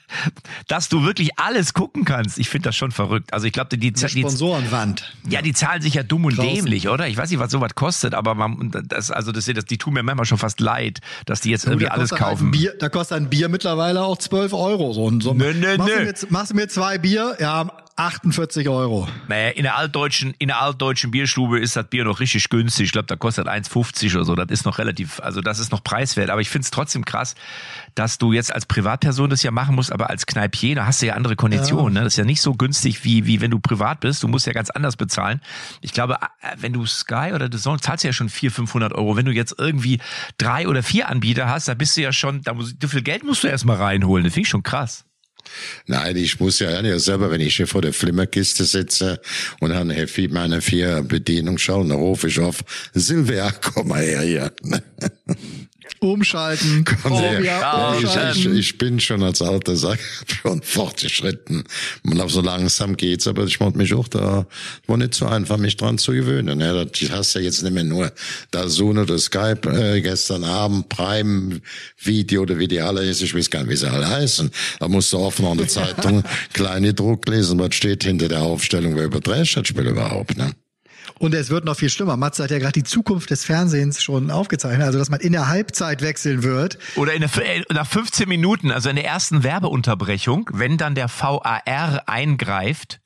dass du wirklich alles gucken kannst. Ich finde das schon verrückt. Also ich glaube, die, die,
die Sponsorenwand.
Ja, die zahlen sich ja dumm und draußen. dämlich, oder? Ich weiß nicht, nicht, was sowas kostet, aber man, das, also das, das, die tun mir manchmal schon fast leid, dass die jetzt irgendwie alles kaufen.
Halt Bier, da kostet ein Bier mittlerweile auch 12 Euro. So, so,
nö, nö,
machst,
nö.
Du mir, machst du mir zwei Bier? Ja, 48 Euro.
Naja, in der altdeutschen, in der altdeutschen Bierstube ist das Bier noch richtig günstig. Ich glaube, da kostet 1,50 oder so. Das ist noch relativ, also das ist noch preiswert. Aber ich finde es trotzdem krass, dass du jetzt als Privatperson das ja machen musst, aber als Kneipier, da hast du ja andere Konditionen. Ja. Ne? Das ist ja nicht so günstig, wie, wie wenn du privat bist. Du musst ja ganz anders bezahlen. Ich glaube, wenn du Sky oder The Zone zahlst du ja schon 400, 500 Euro. Wenn du jetzt irgendwie drei oder vier Anbieter hast, da bist du ja schon, da muss, wie viel Geld musst du erstmal reinholen. Das finde ich schon krass.
Nein, ich muss ja, ja selber, wenn ich hier vor der Flimmerkiste sitze und dann meine vier Bedienung schauen, dann rufe ich auf, Silvia, komm mal her hier.
Umschalten.
Komm oh, ja. Ich, ich, ich, bin schon als alter Sack schon fortgeschritten. Man so langsam geht's, aber ich wollte mich auch da, war nicht so einfach, mich dran zu gewöhnen. Ja, das hast ja jetzt nicht mehr nur da so oder Skype äh, gestern Abend, Prime Video oder wie die alle ist, ich weiß gar nicht, wie sie alle heißen. Da musst du offen an der Zeitung kleine Druck lesen, was steht hinter der Aufstellung, wer überträgt das Spiel überhaupt, ne?
Und es wird noch viel schlimmer. Matze hat ja gerade die Zukunft des Fernsehens schon aufgezeichnet, also dass man in der Halbzeit wechseln wird.
Oder in der, äh, nach 15 Minuten, also in der ersten Werbeunterbrechung, wenn dann der VAR eingreift,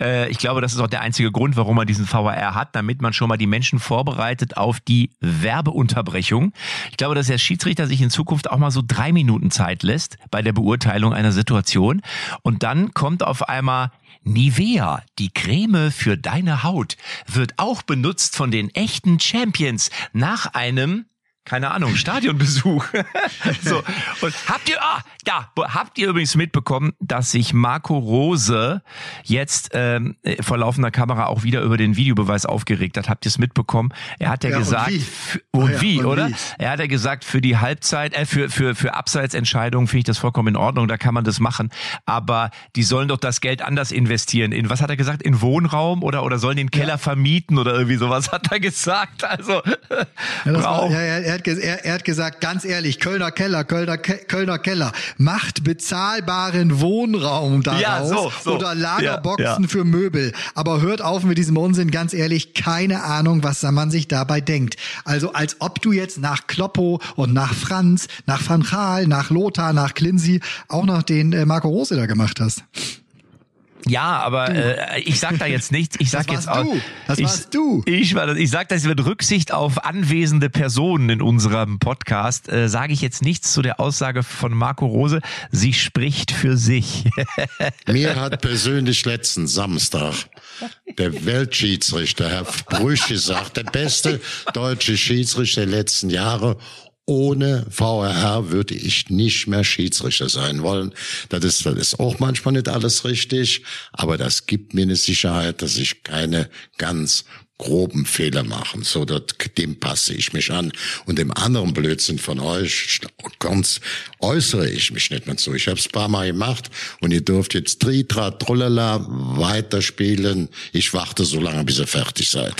äh, ich glaube, das ist auch der einzige Grund, warum man diesen VAR hat, damit man schon mal die Menschen vorbereitet auf die Werbeunterbrechung. Ich glaube, dass der Schiedsrichter sich in Zukunft auch mal so drei Minuten Zeit lässt bei der Beurteilung einer Situation. Und dann kommt auf einmal Nivea, die Creme für deine Haut, wird auch benutzt von den echten Champions nach einem keine Ahnung, Stadionbesuch. so. Und habt ihr, ah, da, habt ihr übrigens mitbekommen, dass sich Marco Rose jetzt ähm, vor laufender Kamera auch wieder über den Videobeweis aufgeregt hat? Habt ihr es mitbekommen? Er hat ja, ja gesagt, und wie, und ah, ja, wie und oder? Wie? Er hat ja gesagt, für die Halbzeit, äh, für, für, für Abseitsentscheidungen finde ich das vollkommen in Ordnung, da kann man das machen. Aber die sollen doch das Geld anders investieren. In was hat er gesagt? In Wohnraum oder, oder sollen den Keller ja. vermieten oder irgendwie sowas hat er gesagt. Also,
ja, ja, ja, er hat, er, er hat gesagt, ganz ehrlich, Kölner Keller, Kölner, Kölner Keller, macht bezahlbaren Wohnraum daraus ja, so, so. oder Lagerboxen ja, ja. für Möbel. Aber hört auf mit diesem Unsinn, ganz ehrlich, keine Ahnung, was man sich dabei denkt. Also als ob du jetzt nach Kloppo und nach Franz, nach Van Gaal, nach Lothar, nach Klinsi auch noch den äh, Marco Rose da gemacht hast.
Ja, aber äh, ich sag da jetzt nichts. Ich sag
das
jetzt auch.
Du. Das
ich,
warst du.
Ich war das. Ich sag das mit Rücksicht auf anwesende Personen in unserem Podcast. Äh, sage ich jetzt nichts zu der Aussage von Marco Rose. Sie spricht für sich.
Mir hat persönlich letzten Samstag der Weltschiedsrichter Herr Brüch gesagt, der beste deutsche Schiedsrichter der letzten Jahre ohne VRR würde ich nicht mehr Schiedsrichter sein wollen. Das ist, das ist auch manchmal nicht alles richtig, aber das gibt mir eine Sicherheit, dass ich keine ganz groben Fehler machen. So, dat, dem passe ich mich an. Und dem anderen Blödsinn von euch ganz äußere ich mich nicht mehr zu. Ich habe es paar Mal gemacht und ihr dürft jetzt Tritra, Trullala weiterspielen. Ich warte so lange, bis ihr fertig seid.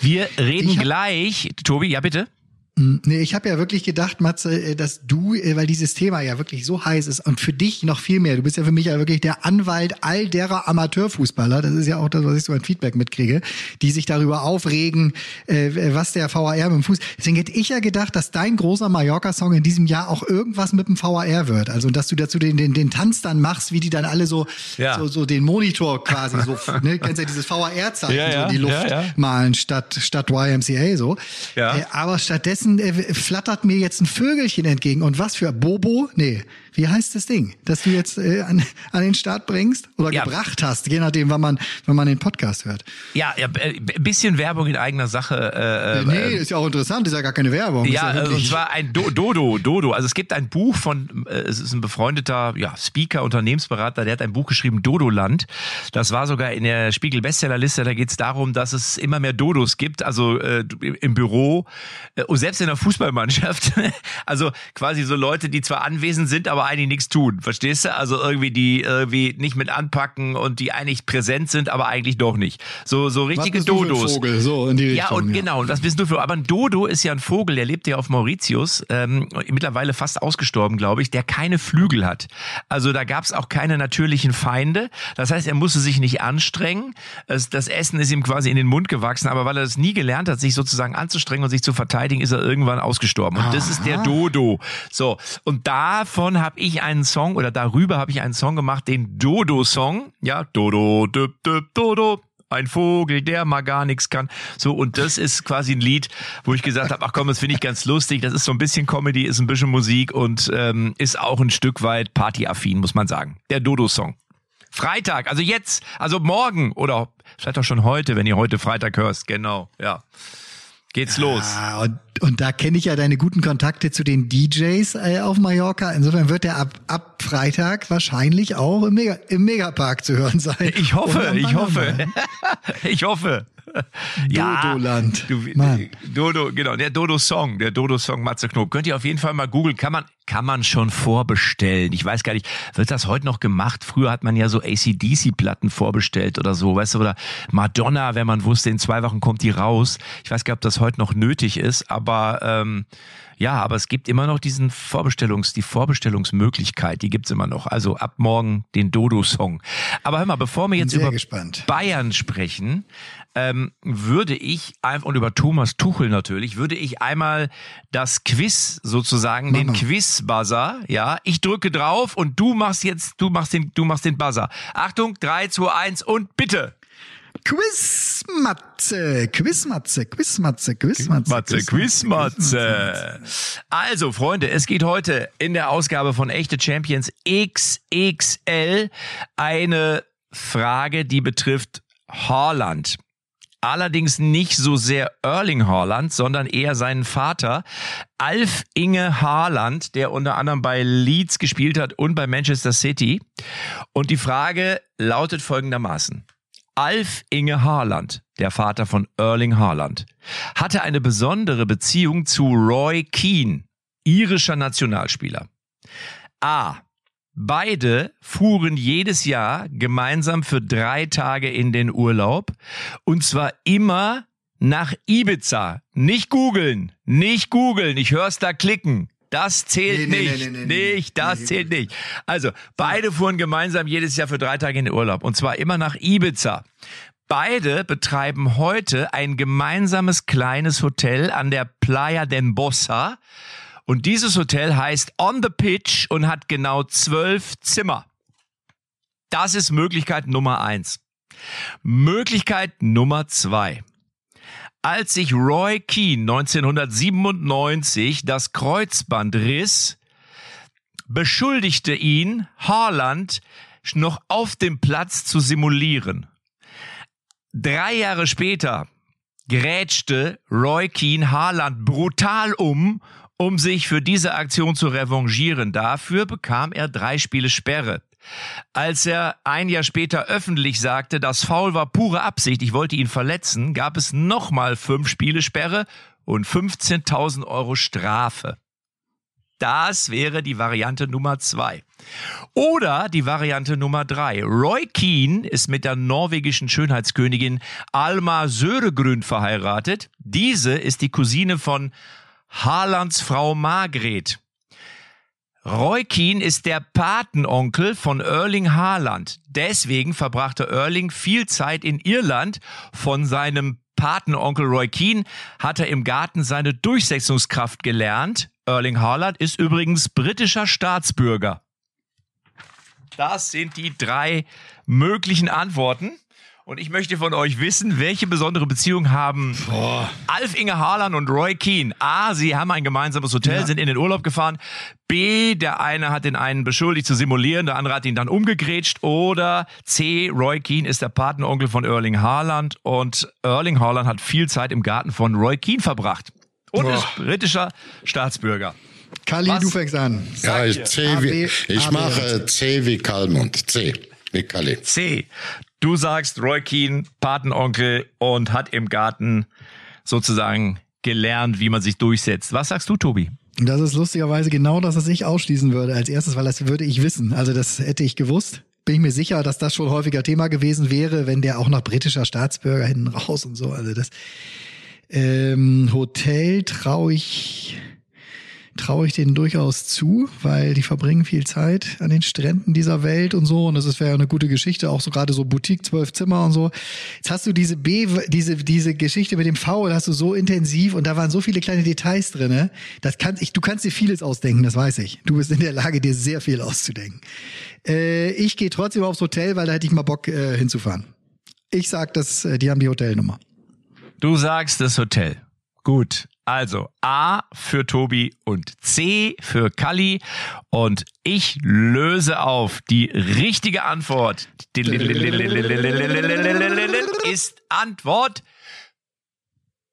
Wir reden gleich. Tobi, ja bitte.
Hm, nee, ich habe ja wirklich gedacht, Matze, äh, dass du, äh, weil dieses Thema ja wirklich so heiß ist und für dich noch viel mehr, du bist ja für mich ja wirklich der Anwalt all derer Amateurfußballer, das ist ja auch das, was ich so ein Feedback mitkriege, die sich darüber aufregen, äh, was der VAR mit dem Fuß. Deswegen hätte ich ja gedacht, dass dein großer Mallorca-Song in diesem Jahr auch irgendwas mit dem VAR wird. Also, dass du dazu den, den, den Tanz dann machst, wie die dann alle so, ja. so, so den Monitor quasi so, ne, kennst ja dieses VAR-Zeichen ja, ja, so in die Luft malen statt, statt YMCA so. Aber stattdessen stattdessen äh, flattert mir jetzt ein Vögelchen entgegen. Und was für Bobo? Nee, wie heißt das Ding, das du jetzt äh, an, an den Start bringst oder ja. gebracht hast, je nachdem, wann man, wenn man den Podcast hört.
Ja, ja ein bisschen Werbung in eigener Sache. Äh,
äh, nee, ist ja auch interessant, ist ja gar keine Werbung.
Ja, ja und zwar ein Do Dodo, Dodo. Also es gibt ein Buch von, äh, es ist ein befreundeter ja, Speaker, Unternehmensberater, der hat ein Buch geschrieben, Dodoland. Das war sogar in der Spiegel Bestsellerliste. Da geht es darum, dass es immer mehr Dodos gibt, also äh, im Büro äh, und selbst in der Fußballmannschaft. also quasi so Leute, die zwar anwesend sind, aber eigentlich nichts tun. Verstehst du? Also irgendwie die irgendwie nicht mit anpacken und die eigentlich präsent sind, aber eigentlich doch nicht. So, so richtige
Was bist du für ein
Dodos.
Vogel? So in die
Ja,
Richtung,
und genau, und das bist du für. Aber ein Dodo ist ja ein Vogel, der lebt ja auf Mauritius, ähm, mittlerweile fast ausgestorben, glaube ich, der keine Flügel hat. Also da gab es auch keine natürlichen Feinde. Das heißt, er musste sich nicht anstrengen. Es, das Essen ist ihm quasi in den Mund gewachsen, aber weil er das nie gelernt hat, sich sozusagen anzustrengen und sich zu verteidigen, ist er irgendwann ausgestorben. Und das ist der Dodo. So, und davon habe ich einen Song oder darüber habe ich einen Song gemacht, den Dodo-Song. Ja, Dodo, düb, düb, Dodo. Ein Vogel, der mal gar nichts kann. So, und das ist quasi ein Lied, wo ich gesagt habe, ach komm, das finde ich ganz lustig. Das ist so ein bisschen Comedy, ist ein bisschen Musik und ähm, ist auch ein Stück weit partyaffin, muss man sagen. Der Dodo-Song. Freitag, also jetzt, also morgen oder vielleicht auch schon heute, wenn ihr heute Freitag hörst, genau, ja. Geht's los.
Ah, und, und da kenne ich ja deine guten Kontakte zu den DJs äh, auf Mallorca. Insofern wird er ab, ab Freitag wahrscheinlich auch im, Mega, im Megapark zu hören sein.
Ich hoffe, ich hoffe. Ich hoffe.
Dodoland.
Du. Dodo, genau, der Dodo-Song, der Dodo-Song Matze Knob. Könnt ihr auf jeden Fall mal googeln. Kann man, kann man schon vorbestellen. Ich weiß gar nicht, wird das heute noch gemacht? Früher hat man ja so ACDC-Platten vorbestellt oder so, weißt du, oder Madonna, wenn man wusste, in zwei Wochen kommt die raus. Ich weiß gar nicht, ob das heute noch nötig ist, aber ähm, ja, aber es gibt immer noch diesen Vorbestellungs, die Vorbestellungsmöglichkeit, die gibt's immer noch. Also ab morgen den Dodo-Song. Aber hör mal, bevor wir jetzt über
gespannt.
Bayern sprechen, ähm, würde ich einfach und über Thomas Tuchel natürlich, würde ich einmal das Quiz sozusagen, den
Mama.
Quiz-Buzzer, ja, ich drücke drauf und du machst jetzt, du machst den, du machst den Buzzer. Achtung, 3, 2, 1 und bitte.
Quizmatze, Quizmatze, Quizmatze, Quizmatze.
Matze, Quizmatze. Also, Freunde, es geht heute in der Ausgabe von Echte Champions XXL eine Frage, die betrifft Haaland. Allerdings nicht so sehr Erling Haaland, sondern eher seinen Vater, Alf Inge Haaland, der unter anderem bei Leeds gespielt hat und bei Manchester City. Und die Frage lautet folgendermaßen. Alf Inge Haaland, der Vater von Erling Haaland, hatte eine besondere Beziehung zu Roy Keane, irischer Nationalspieler. A. Beide fuhren jedes Jahr gemeinsam für drei Tage in den Urlaub und zwar immer nach Ibiza. Nicht googeln, nicht googeln, ich hör's da klicken. Das zählt
Nee,
nicht.
nee, nee,
nicht, das zählt nicht. Also, beide fuhren gemeinsam jedes Jahr für drei Tage in den Urlaub und zwar immer nach Ibiza. Beide betreiben heute ein gemeinsames kleines Hotel an der Playa d'Embossa. Und dieses Hotel heißt On the Pitch und hat genau zwölf Zimmer. Das ist Möglichkeit Nummer eins. Möglichkeit Nummer zwei. Als sich Roy Keane 1997 das Kreuzband riss, beschuldigte ihn Haaland noch auf dem Platz zu simulieren. Drei Jahre später grätschte Roy Keane Haaland brutal um, um sich für diese Aktion zu revanchieren. Dafür bekam er drei Spiele Sperre. Als er ein Jahr später öffentlich sagte, das Foul war pure Absicht, ich wollte ihn verletzen, gab es nochmal fünf Spiele Sperre und 15.000 Euro Strafe. Das wäre die Variante Nummer zwei. Oder die Variante Nummer drei. Roy Keane ist mit der norwegischen Schönheitskönigin Alma Söregrün verheiratet. Diese ist die Cousine von Haalands Frau Margret. Roy Keane ist der Patenonkel von Erling Haaland. Deswegen verbrachte Erling viel Zeit in Irland. Von seinem Patenonkel Roy Keane hat er im Garten seine Durchsetzungskraft gelernt. Erling Haaland ist übrigens britischer Staatsbürger. Das sind die drei möglichen Antworten. Und ich möchte von euch wissen, welche besondere Beziehung haben Alf Inge Haaland und Roy Keane? A, sie haben ein gemeinsames Hotel, sind in den Urlaub gefahren. B, der eine hat den einen beschuldigt zu simulieren, der andere hat ihn dann umgegrätscht. Oder C, Roy Keane ist der Patenonkel von Erling Haaland und Erling Haaland hat viel Zeit im Garten von Roy Keane verbracht. Und
Boah.
ist britischer Staatsbürger.
Kali,
Was?
du fängst an.
Ja, ich, C wie, ich mache C wie Kalmund. C wie Kalli.
C. Du sagst Roy Keane, Patenonkel und hat im Garten sozusagen gelernt, wie man sich durchsetzt. Was sagst du, Tobi?
Das ist lustigerweise genau das, was ich ausschließen würde als erstes, weil das würde ich wissen. Also das hätte ich gewusst. Bin ich mir sicher, dass das schon häufiger Thema gewesen wäre, wenn der auch noch britischer Staatsbürger hinten raus und so. Also das ähm, Hotel traue ich traue ich denen durchaus zu, weil die verbringen viel Zeit an den Stränden dieser Welt und so. Und das wäre ja eine gute Geschichte, auch so gerade so Boutique, zwölf Zimmer und so. Jetzt hast du diese B, diese, diese Geschichte mit dem V, hast du so intensiv und da waren so viele kleine Details drinne. Das kann ich, du kannst dir vieles ausdenken, das weiß ich. Du bist in der Lage, dir sehr viel auszudenken. Äh, ich gehe trotzdem aufs Hotel, weil da hätte ich mal Bock äh, hinzufahren. Ich sag, dass äh, die haben die Hotelnummer.
Du sagst das Hotel. Gut. Also A für Tobi und C für Kali. Und ich löse auf. Die richtige Antwort ist Antwort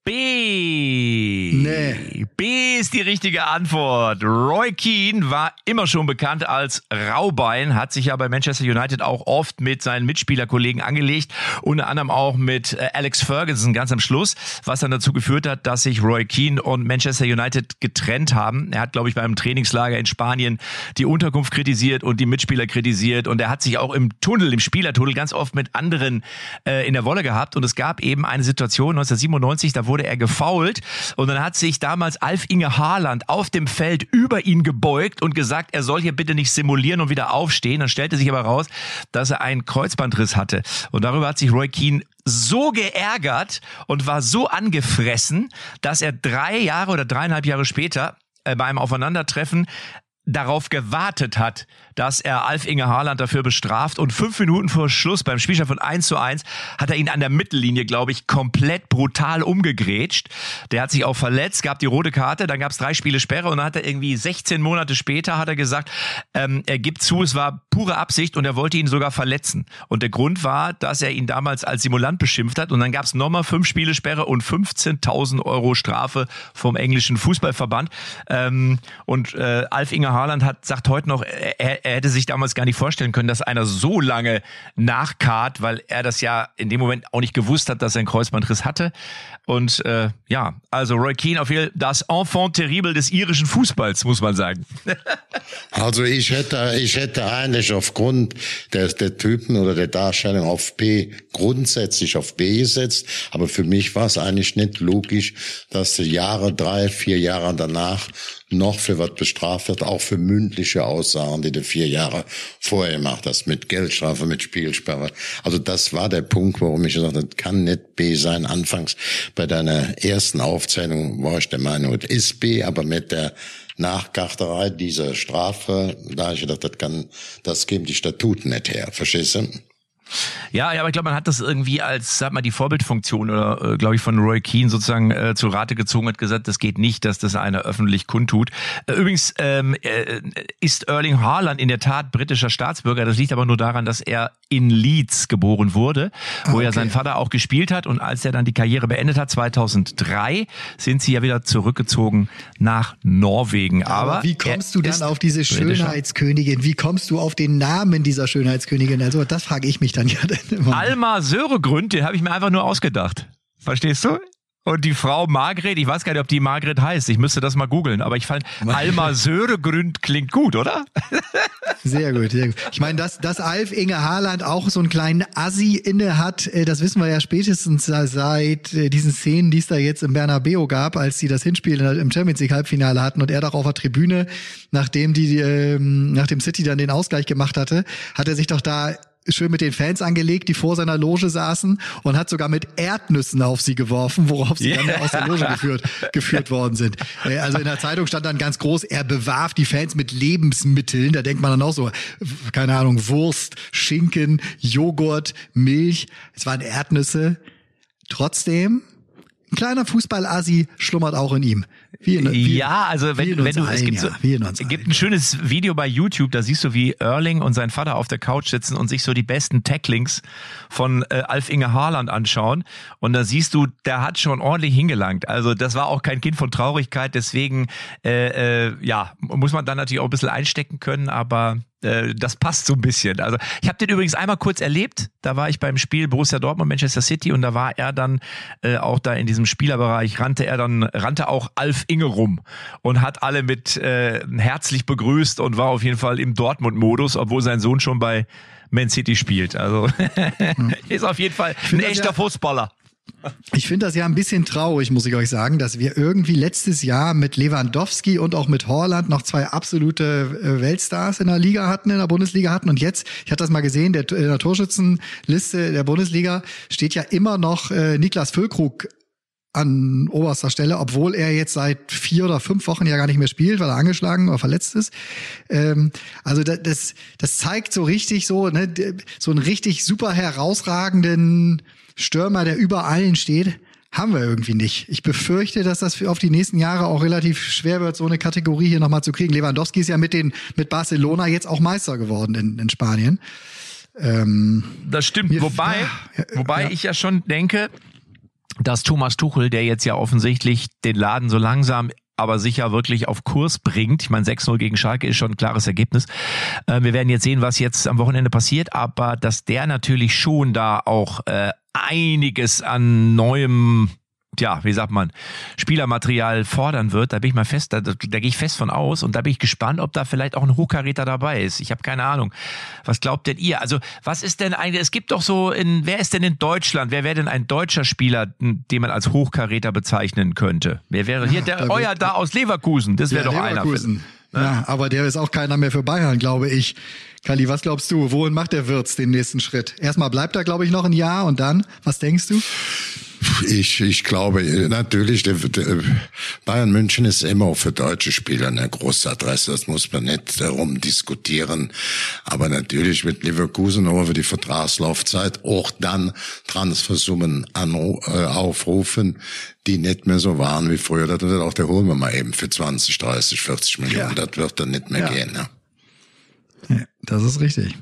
B. Nee. B ist die richtige Antwort. Roy Keane war immer schon bekannt als Raubein, hat sich ja bei Manchester United auch oft mit seinen Mitspielerkollegen angelegt, unter anderem auch mit äh, Alex Ferguson ganz am Schluss, was dann dazu geführt hat, dass sich Roy Keane und Manchester United getrennt haben. Er hat, glaube ich, beim Trainingslager in Spanien die Unterkunft kritisiert und die Mitspieler kritisiert und er hat sich auch im Tunnel, im Spielertunnel ganz oft mit anderen äh, in der Wolle gehabt und es gab eben eine Situation 1997, da wurde wurde er gefault und dann hat sich damals Alf Inge Haaland auf dem Feld über ihn gebeugt und gesagt, er soll hier bitte nicht simulieren und wieder aufstehen. Dann stellte sich aber raus, dass er einen Kreuzbandriss hatte und darüber hat sich Roy Keane so geärgert und war so angefressen, dass er drei Jahre oder dreieinhalb Jahre später äh, bei einem Aufeinandertreffen darauf gewartet hat, dass er Alf Inge Haaland dafür bestraft und fünf Minuten vor Schluss beim Spielstand von 1 zu 1 hat er ihn an der Mittellinie, glaube ich, komplett brutal umgegrätscht. Der hat sich auch verletzt, gab die rote Karte, dann gab es drei Spiele Sperre und dann hat er irgendwie 16 Monate später hat er gesagt, ähm, er gibt zu, es war pure Absicht und er wollte ihn sogar verletzen. Und der Grund war, dass er ihn damals als Simulant beschimpft hat und dann gab es nochmal fünf Spiele Sperre und 15.000 Euro Strafe vom englischen Fußballverband. Ähm, und äh, Alf Inge Haaland hat, sagt heute noch, er, er hätte sich damals gar nicht vorstellen können, dass einer so lange nachkart, weil er das ja in dem Moment auch nicht gewusst hat, dass er einen Kreuzbandriss hatte. Und äh, ja, also Roy Keane auf jeden Fall das Enfant terrible des irischen Fußballs, muss man sagen.
also ich hätte, ich hätte eigentlich aufgrund der, der Typen oder der Darstellung auf B grundsätzlich auf B gesetzt. Aber für mich war es eigentlich nicht logisch, dass die Jahre, drei, vier Jahre danach noch für was bestraft wird, auch für mündliche Aussagen, die du vier Jahre vorher gemacht hast, mit Geldstrafe, mit Spielsperre. Also das war der Punkt, warum ich gesagt habe, das kann nicht B sein. Anfangs bei deiner ersten Aufzählung war ich der Meinung, es ist B, aber mit der Nachgachterei dieser Strafe, da habe ich gedacht, das kann, das geben die Statuten nicht her. Verstehst du?
Ja, ja, aber ich glaube, man hat das irgendwie als, sag mal, die Vorbildfunktion oder, äh, glaube ich, von Roy Keane sozusagen äh, zu Rate gezogen hat, gesagt, das geht nicht, dass das einer öffentlich kundtut. Äh, übrigens ähm, äh, ist Erling Haaland in der Tat britischer Staatsbürger. Das liegt aber nur daran, dass er in Leeds geboren wurde, wo okay. ja sein Vater auch gespielt hat. Und als er dann die Karriere beendet hat, 2003, sind sie ja wieder zurückgezogen nach Norwegen. Aber,
aber wie kommst du dann auf diese Schönheitskönigin? Wie kommst du auf den Namen dieser Schönheitskönigin? Also das frage ich mich dann ja dann
immer. Alma Söregründ, den habe ich mir einfach nur ausgedacht. Verstehst du? Und die Frau Margret, ich weiß gar nicht, ob die Margret heißt. Ich müsste das mal googeln. Aber ich fand, Alma Söregründ klingt gut, oder?
Sehr gut, sehr gut. Ich meine, dass, dass Alf Inge Haaland auch so einen kleinen Assi inne hat, äh, das wissen wir ja spätestens seit äh, diesen Szenen, die es da jetzt im Bernabeu gab, als sie das Hinspiel im Champions League Halbfinale hatten und er doch auf der Tribüne, nachdem die, ähm, nachdem City dann den Ausgleich gemacht hatte, hat er sich doch da schön mit den Fans angelegt, die vor seiner Loge saßen und hat sogar mit Erdnüssen auf sie geworfen, worauf sie yeah. dann aus der Loge geführt, geführt worden sind. Äh, also in der Zeitung stand dann ganz groß, er bewarf die Fans mit Lebensmitteln. Da denkt man dann auch so, keine Ahnung, Wurst, Schinken, Joghurt, Milch. Es waren Erdnüsse. Trotzdem, ein kleiner Fußball-Asi schlummert auch in ihm.
Wie in, wie, ja, also wenn, wenn du, es gibt, so, es gibt ein schönes Video bei YouTube, da siehst du, wie Erling und sein Vater auf der Couch sitzen und sich so die besten Tacklings von äh, Alf Inge Haaland anschauen. Und da siehst du, der hat schon ordentlich hingelangt. Also das war auch kein Kind von Traurigkeit, deswegen äh, äh, ja, muss man dann natürlich auch ein bisschen einstecken können, aber äh, das passt so ein bisschen. Also ich habe den übrigens einmal kurz erlebt. Da war ich beim Spiel Borussia Dortmund Manchester City und da war er dann äh, auch da in diesem Spielerbereich rannte er dann rannte auch Alf Inge rum und hat alle mit äh, herzlich begrüßt und war auf jeden Fall im Dortmund-Modus, obwohl sein Sohn schon bei Man City spielt. Also ist auf jeden Fall ein echter ja, Fußballer.
Ich finde das ja ein bisschen traurig, muss ich euch sagen, dass wir irgendwie letztes Jahr mit Lewandowski und auch mit Horland noch zwei absolute äh, Weltstars in der Liga hatten, in der Bundesliga hatten. Und jetzt, ich hatte das mal gesehen, der, in der Torschützenliste der Bundesliga steht ja immer noch äh, Niklas Füllkrug an oberster Stelle, obwohl er jetzt seit vier oder fünf Wochen ja gar nicht mehr spielt, weil er angeschlagen oder verletzt ist. Ähm, also das, das zeigt so richtig so, ne, so einen richtig super herausragenden Stürmer, der über allen steht, haben wir irgendwie nicht. Ich befürchte, dass das auf die nächsten Jahre auch relativ schwer wird, so eine Kategorie hier nochmal zu kriegen. Lewandowski ist ja mit den mit Barcelona jetzt auch Meister geworden in, in Spanien.
Ähm, das stimmt. Wobei, ja, wobei ja. ich ja schon denke, dass Thomas Tuchel, der jetzt ja offensichtlich den Laden so langsam aber sicher wirklich auf Kurs bringt. Ich meine, 6-0 gegen Schalke ist schon ein klares Ergebnis. Äh, wir werden jetzt sehen, was jetzt am Wochenende passiert, aber dass der natürlich schon da auch äh, einiges an neuem ja, wie sagt man, Spielermaterial fordern wird, da bin ich mal fest, da, da, da gehe ich fest von aus und da bin ich gespannt, ob da vielleicht auch ein Hochkaräter dabei ist. Ich habe keine Ahnung. Was glaubt denn ihr? Also, was ist denn eigentlich, es gibt doch so in, wer ist denn in Deutschland, wer wäre denn ein deutscher Spieler, den man als Hochkaräter bezeichnen könnte? Wer wäre hier, der, da euer da aus Leverkusen, das wäre ja, doch Leverkusen.
einer. Ne? Ja, aber der ist auch keiner mehr für Bayern, glaube ich. Kali, was glaubst du? Wohin macht der Wirtz den nächsten Schritt? Erstmal bleibt er, glaube ich, noch ein Jahr und dann, was denkst du?
Ich, ich glaube, natürlich, der, der Bayern München ist immer auch für deutsche Spieler eine große Adresse. Das muss man nicht darum diskutieren. Aber natürlich mit Leverkusen over die Vertragslaufzeit auch dann Transfersummen äh, aufrufen, die nicht mehr so waren wie früher. Das wird auch der holen wir mal eben für 20, 30, 40 Millionen. Ja. Das wird dann nicht mehr ja. gehen. Ne?
Das ist richtig.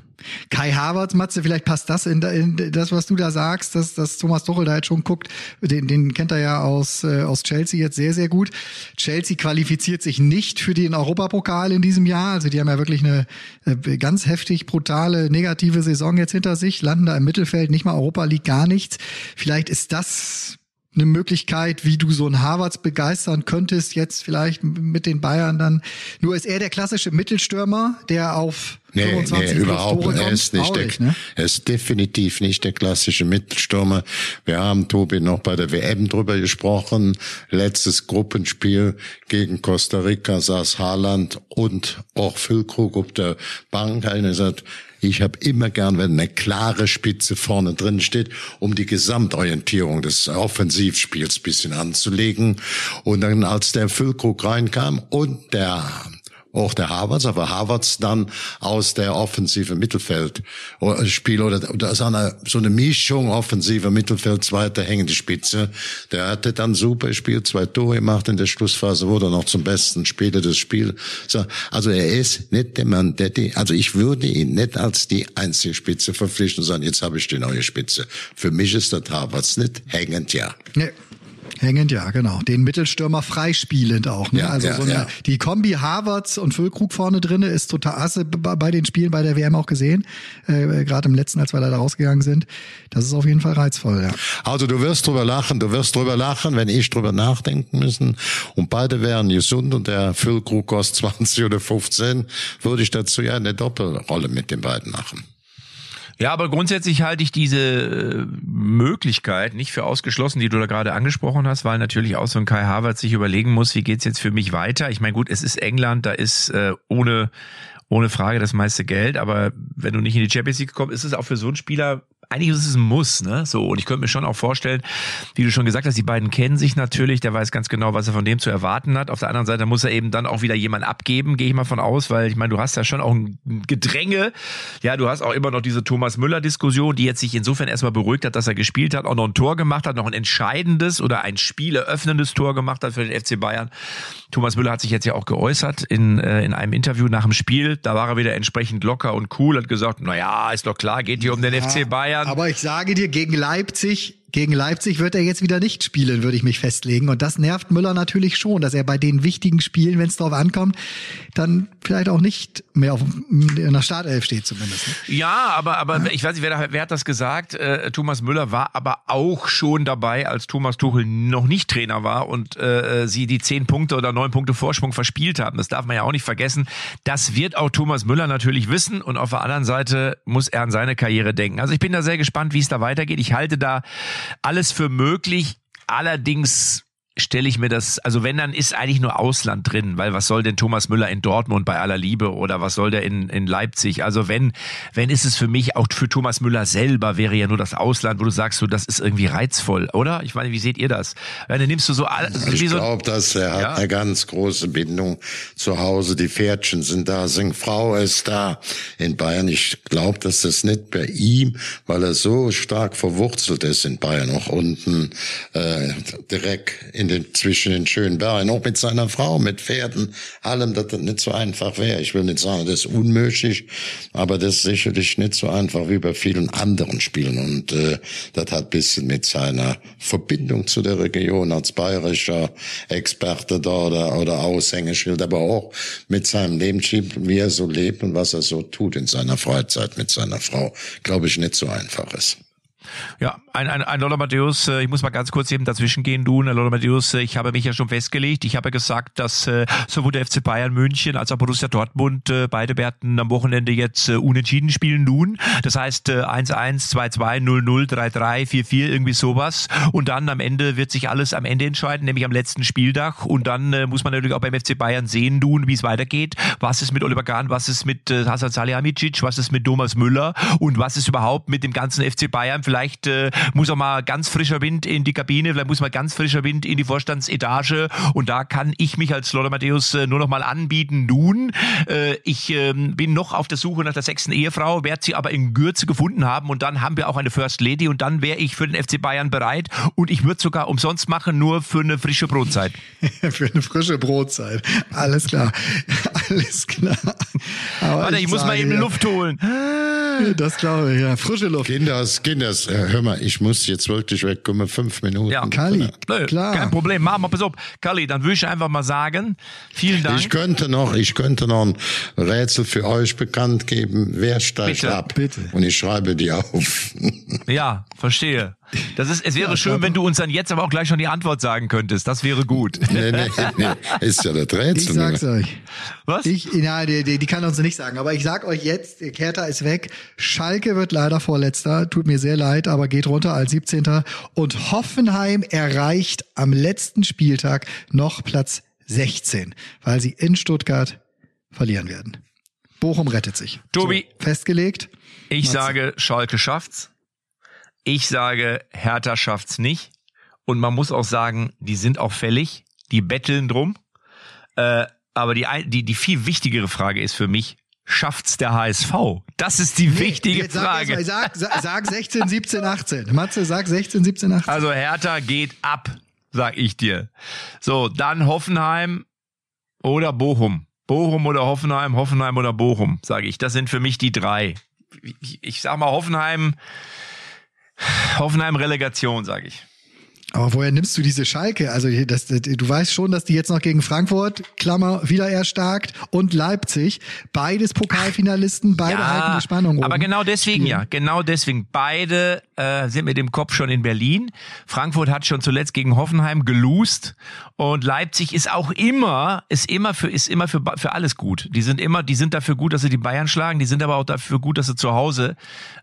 Kai Havertz, Matze, vielleicht passt das in, in, das, was du da sagst, dass, dass Thomas Tuchel da jetzt schon guckt. Den, den kennt er ja aus, äh, aus Chelsea jetzt sehr, sehr gut. Chelsea qualifiziert sich nicht für den Europapokal in diesem Jahr. Also die haben ja wirklich eine äh, ganz heftig brutale negative Saison jetzt hinter sich, landen da im Mittelfeld, nicht mal Europa League, gar nichts. Vielleicht ist das eine Möglichkeit, wie du so einen Harvards begeistern könntest, jetzt vielleicht mit den Bayern dann. Nur ist er der klassische Mittelstürmer, der auf
Nee, 25 nee, überhaupt nicht. Er ist nicht der, ne? er ist definitiv nicht der klassische Mittelstürmer. Wir haben, Tobi, noch bei der WM drüber gesprochen. Letztes Gruppenspiel gegen Costa Rica saß Haaland und auch Füllkrug auf der Bank. Einer sagt, ich habe immer gern, wenn eine klare Spitze vorne drin steht, um die Gesamtorientierung des Offensivspiels bisschen anzulegen. Und dann, als der Füllkrug reinkam und der auch der Havertz, aber Havertz dann aus der offensive Mittelfeldspiel oder, oder so eine, so eine Mischung offensive Mittelfeld, zweite hängende Spitze. Der hatte dann super Spiel, zwei Tore gemacht in der Schlussphase, wurde noch zum besten Spieler des Spiels. Also er ist nicht der Mann, der die, also ich würde ihn nicht als die einzige Spitze verpflichten, sondern jetzt habe ich die neue Spitze. Für mich ist der Havertz nicht hängend, ja.
Nee. Hängend, ja, genau. Den Mittelstürmer freispielend auch. Ne? Ja, also ja, so eine, ja. die Kombi Harvards und Füllkrug vorne drinne ist total asse bei den Spielen bei der WM auch gesehen. Äh, Gerade im letzten, als wir da rausgegangen sind. Das ist auf jeden Fall reizvoll, ja.
Also du wirst drüber lachen, du wirst drüber lachen, wenn ich drüber nachdenken müssen. Und beide wären gesund und der Füllkrug kostet 20 oder 15, würde ich dazu ja eine Doppelrolle mit den beiden machen.
Ja, aber grundsätzlich halte ich diese äh, Möglichkeit nicht für ausgeschlossen, die du da gerade angesprochen hast, weil natürlich auch so ein Kai Harvard sich überlegen muss, wie geht's jetzt für mich weiter. Ich meine, gut, es ist England, da ist äh, ohne ohne Frage das meiste Geld, aber wenn du nicht in die Champions League kommst, ist es auch für so einen Spieler eigentlich ist es ein Muss, ne? So, und ich könnte mir schon auch vorstellen, wie du schon gesagt hast, die beiden kennen sich natürlich, der weiß ganz genau, was er von dem zu erwarten hat. Auf der anderen Seite muss er eben dann auch wieder jemand abgeben, gehe ich mal von aus, weil ich meine, du hast ja schon auch ein Gedränge. Ja, du hast auch immer noch diese Thomas Müller-Diskussion, die jetzt sich insofern erstmal beruhigt hat, dass er gespielt hat, auch noch ein Tor gemacht hat, noch ein entscheidendes oder ein spieleröffnendes Tor gemacht hat für den FC Bayern. Thomas Müller hat sich jetzt ja auch geäußert in, äh, in einem Interview nach dem Spiel. Da war er wieder entsprechend locker und cool, hat gesagt, na ja, ist doch klar, geht hier um den FC Bayern.
Aber ich sage dir, gegen Leipzig Gegen Leipzig wird er jetzt wieder nicht spielen, würde ich mich festlegen. Und das nervt Müller natürlich schon, dass er bei den wichtigen Spielen, wenn es darauf ankommt, dann vielleicht auch nicht mehr auf in der Startelf steht zumindest.
Ne? Ja, aber aber ja. ich weiß nicht, wer, wer hat das gesagt? Äh, Thomas Müller war aber auch schon dabei, als Thomas Tuchel noch nicht Trainer war und äh, sie die zehn Punkte oder neun Punkte Vorsprung verspielt haben. Das darf man ja auch nicht vergessen. Das wird auch Thomas Müller natürlich wissen und auf der anderen Seite muss er an seine Karriere denken. Also ich bin da sehr gespannt, wie es da weitergeht. Ich halte da alles für möglich. Allerdings stelle ich mir das, also wenn, dann ist eigentlich nur Ausland drin, weil was soll denn Thomas Müller in Dortmund bei aller Liebe oder was soll der in, in Leipzig? Also wenn, wenn ist es für mich, auch für Thomas Müller selber wäre ja nur das Ausland, wo du sagst, so, das ist irgendwie reizvoll, oder? Ich meine, wie seht ihr das? Dann nimmst du so alles.
Ich
so,
glaube, dass er hat ja. eine ganz große Bindung zu Hause. Die Pferdchen sind da, seine Frau ist da in Bayern. Ich glaube, dass das nicht bei ihm, weil er so stark verwurzelt ist in Bayern, auch unten äh, direkt in in den, zwischen den schönen Bergen, auch mit seiner Frau, mit Pferden, allem, dass das nicht so einfach wäre. Ich will nicht sagen, das ist unmöglich, aber das ist sicherlich nicht so einfach wie bei vielen anderen Spielen. Und äh, das hat bisschen mit seiner Verbindung zu der Region als bayerischer Experte da oder, oder Aushängeschild, aber auch mit seinem Lebensstil, wie er so lebt und was er so tut in seiner Freizeit mit seiner Frau, glaube ich, nicht so einfach ist.
Ja, ein, ein, ein Lothar Matthäus, äh, ich muss mal ganz kurz eben dazwischen gehen, du, Lothar Matthäus, äh, ich habe mich ja schon festgelegt. Ich habe gesagt, dass äh, sowohl der FC Bayern München als auch Borussia Dortmund beide werden am Wochenende jetzt unentschieden spielen nun. Das heißt 1-1, 2-2, 0-0, 3-3, 4-4, irgendwie sowas. Und dann am Ende wird sich alles am Ende entscheiden, nämlich am letzten Spieltag. Und dann muss man natürlich auch beim FC Bayern sehen, nun, wie es weitergeht. Was ist mit Oliver Kahn, was ist mit Hasan Salihamidzic, was ist mit Thomas Müller und was ist überhaupt mit dem ganzen FC Bayern? Vielleicht äh, muss auch mal ganz frischer Wind in die Kabine, vielleicht muss mal ganz frischer Wind in die Vorstandsetage und da kann ich mich als Lothar Matthäus äh, nur noch mal anbieten. Nun, äh, ich äh, bin noch auf der Suche nach der sechsten Ehefrau, werde sie aber in Gürze gefunden haben und dann haben wir auch eine First Lady und dann wäre ich für den FC Bayern bereit und ich würde sogar umsonst machen, nur für eine frische Brotzeit.
für eine frische Brotzeit. Alles klar. Alles klar.
Aber Warte, ich, ich muss mal eben ja. Luft holen.
Das glaube ich, ja. Frische Luft.
Kinders, Kinders, hör mal, ich muss jetzt wirklich wegkommen, fünf Minuten. Ja,
Kali,
Nö, klar. Kein Problem, machen wir, pass auf. Kali, dann würde ich einfach mal sagen, vielen Dank.
Ich könnte noch, ich könnte noch ein Rätsel für euch bekannt geben. Wer steigt
bitte,
ab?
Bitte.
Und ich schreibe die auf.
Ja, verstehe. Das ist, es wäre ja, schön, wenn du uns dann jetzt aber auch gleich schon die Antwort sagen könntest. Das wäre gut.
Nee, nee, nee. Ist ja das Rätsel.
Ich sag's euch. Was? Ich, na, die, die, die kann uns nicht sagen. Aber ich sag euch jetzt, Kerta ist weg. Schalke wird leider Vorletzter. Tut mir sehr leid, aber geht runter als 17. Und Hoffenheim erreicht am letzten Spieltag noch Platz 16, weil sie in Stuttgart verlieren werden. Bochum rettet sich.
Tobi.
So, festgelegt.
Ich Matze. sage, Schalke schafft's. Ich sage, Hertha schafft's nicht. Und man muss auch sagen, die sind auch fällig. Die betteln drum. Äh, aber die, die, die viel wichtigere Frage ist für mich, schafft's der HSV? Das ist die nee, wichtige Frage.
Sag, sag, sag 16, 17, 18. Matze, sag 16, 17, 18.
Also Hertha geht ab, sag ich dir. So, dann Hoffenheim oder Bochum. Bochum oder Hoffenheim, Hoffenheim oder Bochum, sage ich. Das sind für mich die drei. Ich, ich sag mal Hoffenheim, Hoffenheim Relegation, sage ich.
Aber woher nimmst du diese Schalke? Also das, du weißt schon, dass die jetzt noch gegen Frankfurt, Klammer, wieder erstarkt und Leipzig, beides Pokalfinalisten, beide ja, halten die Spannung oben.
Aber genau deswegen ja, genau deswegen. Beide äh, sind mit dem Kopf schon in Berlin. Frankfurt hat schon zuletzt gegen Hoffenheim geloost und Leipzig ist auch immer, ist immer für, ist immer für, für alles gut. Die sind immer, die sind dafür gut, dass sie die Bayern schlagen, die sind aber auch dafür gut, dass sie zu Hause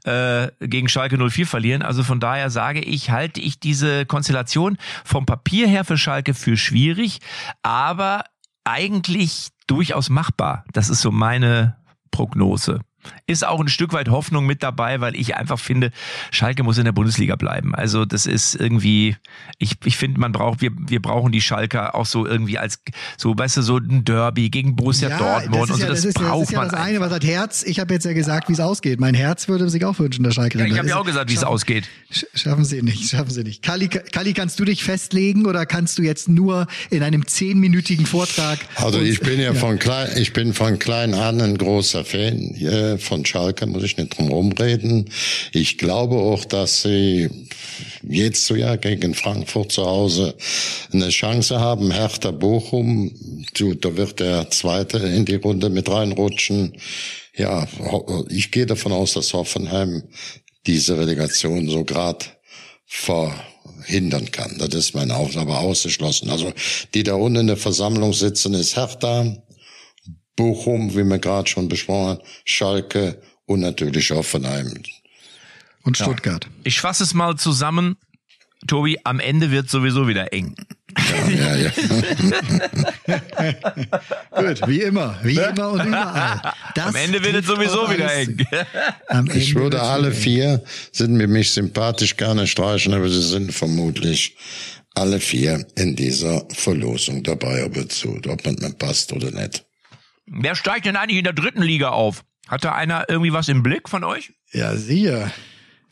äh, gegen Schalke 04 verlieren. Also von daher sage ich, halte ich diese Konstellation Konstellation vom Papier her für Schalke für schwierig, aber eigentlich durchaus machbar. Das ist so meine Prognose ist auch ein Stück weit Hoffnung mit dabei, weil ich einfach finde, Schalke muss in der Bundesliga bleiben. Also das ist irgendwie, ich, ich finde, man braucht, wir, wir brauchen die Schalker auch so irgendwie als, so, weißt du, so ein Derby gegen Borussia ja, Dortmund
das
und
so,
das,
das ist,
braucht
das ist ja
man.
das eine, was hat Herz, ich habe jetzt ja gesagt, wie es ausgeht. Mein Herz würde sich auch wünschen, der Schalke.
Ja, ich habe ja auch gesagt, wie es ausgeht.
Schaffen sie nicht, schaffen sie nicht. Kali, Kali, kannst du dich festlegen oder kannst du jetzt nur in einem zehnminütigen Vortrag?
Also ich bin ja, ja, von klein, ich bin von klein an ein großer Fan. Äh, von Schalke muss ich nicht drum rumreden. Ich glaube auch, dass sie jetzt so ja gegen Frankfurt zu Hause eine Chance haben. Hertha Bochum, da wird der Zweite in die Runde mit reinrutschen. Ja, ich gehe davon aus, dass Hoffenheim diese Relegation so grad verhindern kann. Das ist mein Aus, aber ausgeschlossen. Also die da unten in der Versammlung sitzen, ist Hertha, Bochum, wie wir gerade schon besprochen haben, Schalke und natürlich Hoffenheim.
Und Stuttgart. Ja.
Ich fasse es mal zusammen. Tobi, am Ende wird sowieso wieder eng. Ja, ja,
ja. Gut, wie immer, wie immer und überall.
Das Am Ende wird es sowieso wieder eng.
ich würde alle vier, sind mir mich sympathisch gerne streichen, aber sie sind vermutlich alle vier in dieser Verlosung dabei, ob, es, ob man mir passt oder nicht.
Wer steigt denn eigentlich in der dritten Liga auf? Hat da einer irgendwie was im Blick von euch?
Ja, siehe.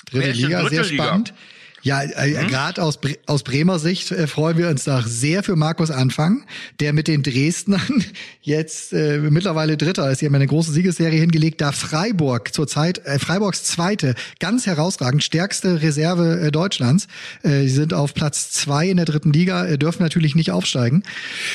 Dritte Liga, sehr Liga? spannend. Ja, äh, hm? gerade aus, aus Bremer Sicht äh, freuen wir uns da sehr für Markus Anfang, der mit den Dresdnern jetzt äh, mittlerweile Dritter ist. Die haben eine große Siegesserie hingelegt. Da Freiburg zurzeit, äh, Freiburgs Zweite, ganz herausragend, stärkste Reserve äh, Deutschlands. Äh, sie sind auf Platz zwei in der dritten Liga, äh, dürfen natürlich nicht aufsteigen.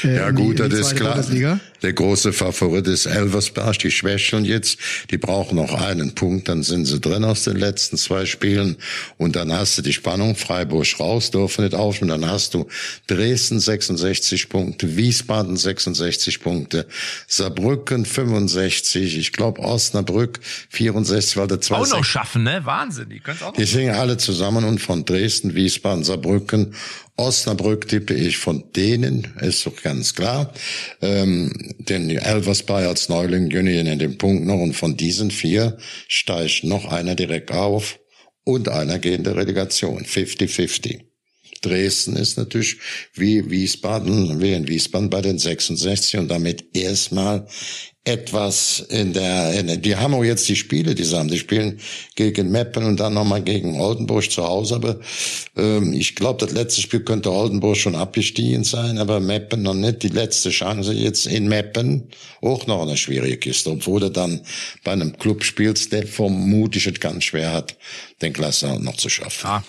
Äh, ja gut, die, das ist klar. Bundesliga. Der große Favorit ist Elversberg, die schwächeln jetzt. Die brauchen noch einen Punkt, dann sind sie drin aus den letzten zwei Spielen. Und dann hast du die Spannung. Freiburg raus, dürfen nicht auf. Und dann hast du Dresden 66 Punkte, Wiesbaden 66 Punkte, Saarbrücken 65, ich glaube Osnabrück 64, weil der zwei
Auch noch schaffen, ne? Wahnsinn. Die können auch noch
Die singen alle zusammen und von Dresden, Wiesbaden, Saarbrücken Osnabrück tippe ich von denen, ist doch ganz klar. Ähm, den Elversberg als Neuling Junior in den Punkt noch und von diesen vier steigt noch einer direkt auf und einer gehende Relegation. 50-50. Dresden ist natürlich wie Wiesbaden, wie in Wiesbaden bei den 66 und damit erstmal etwas in der, in, die haben auch jetzt die Spiele, die sie haben. Die spielen gegen Meppen und dann nochmal gegen Oldenburg zu Hause. Aber ähm, ich glaube, das letzte Spiel könnte Oldenburg schon abgestiegen sein, aber Meppen noch nicht. Die letzte Chance jetzt in Meppen auch noch eine schwierige Kiste, obwohl du dann bei einem Club spielst, der vermutlich es ganz schwer hat, den Klasse noch zu schaffen. Ja.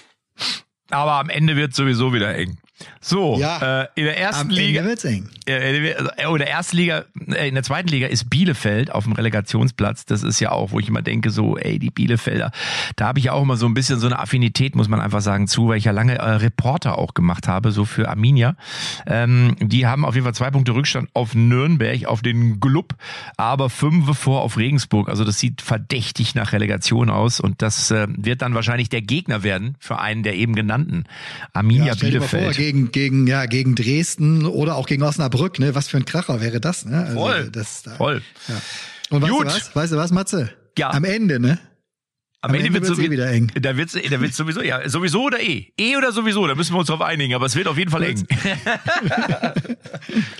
Aber am Ende wird sowieso wieder eng. So, ja, äh, in der ersten Liga. Äh, in der ersten Liga, äh, in der zweiten Liga ist Bielefeld auf dem Relegationsplatz. Das ist ja auch, wo ich immer denke, so, ey, die Bielefelder. Da habe ich ja auch immer so ein bisschen so eine Affinität, muss man einfach sagen, zu, weil ich ja lange äh, Reporter auch gemacht habe, so für Arminia. Ähm, die haben auf jeden Fall zwei Punkte Rückstand auf Nürnberg, auf den Glub, aber fünf vor auf Regensburg. Also das sieht verdächtig nach Relegation aus und das äh, wird dann wahrscheinlich der Gegner werden für einen der eben genannten Arminia ja, Bielefeld
gegen, gegen, ja, gegen Dresden oder auch gegen Osnabrück, ne? Was für ein Kracher wäre das, ne?
Also, voll. Das, da, voll.
Ja. Und weißt Gut. du was? Weißt du was, Matze? Ja. Am Ende, ne?
Am, Am Ende, Ende wird es eh wieder eng. Da wird es da wird's sowieso, ja, sowieso oder eh. Eh oder sowieso, da müssen wir uns drauf einigen, aber es wird auf jeden Fall eng.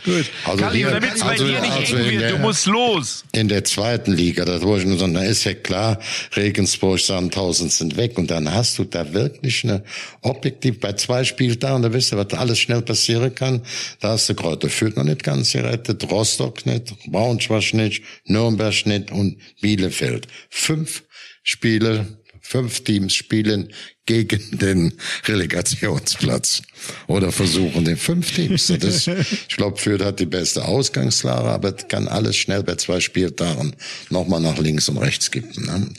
Gut. Also
Kalli, damit es bei also, dir nicht also eng wird, der, du musst los.
In der zweiten Liga, das wollte ich nur sagen, da ist ja klar, Regensburg, Sandhausen sind weg und dann hast du da wirklich eine objektiv bei zwei Spieltagen, da wisst ihr, was alles schnell passieren kann. Da hast du Kräuter Fürth noch nicht ganz gerettet, Rostock nicht, Braunschweig nicht, Nürnberg nicht und Bielefeld. Fünf Spiele, fünf Teams spielen gegen den Relegationsplatz oder versuchen den fünf Teams. Das, ich glaube, Fürth hat die beste Ausgangslage, aber kann alles schnell bei zwei Spieltagen nochmal nach links und rechts kippen. Ne?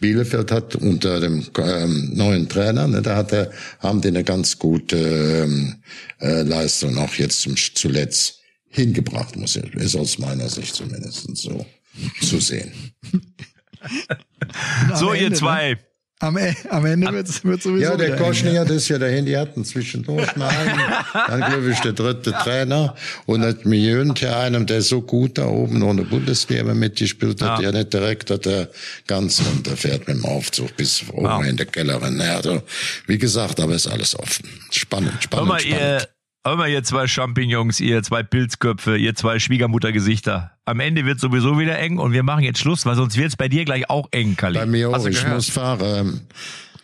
Bielefeld hat unter dem ähm, neuen Trainer, ne, da hat er, haben die eine ganz gute ähm, äh, Leistung auch jetzt zum, zuletzt hingebracht, muss ich, ist aus meiner Sicht zumindest so zu sehen.
so, Ende, ihr ne? zwei. Ne?
Am, e, am Ende wird es sowieso.
Ja, der Koschny hat es ja dahin, die hatten zwischendurch mal einen. Dann glaube ich der dritte Trainer. Und hat mir ja einem, der so gut da oben ohne Bundesliga mitgespielt hat, ja. der nicht direkt, dass er ganz runterfährt mit dem Aufzug bis oben ja. in der Kellerin. Also, wie gesagt, aber ist alles offen. Spannend, spannend, mal, spannend.
Ihr Hör mal, ihr zwei Champignons, ihr zwei Pilzköpfe, ihr zwei Schwiegermuttergesichter. Am Ende wird sowieso wieder eng und wir machen jetzt Schluss, weil sonst wird es bei dir gleich auch eng, Kalli.
Bei mir auch, ich muss fahren.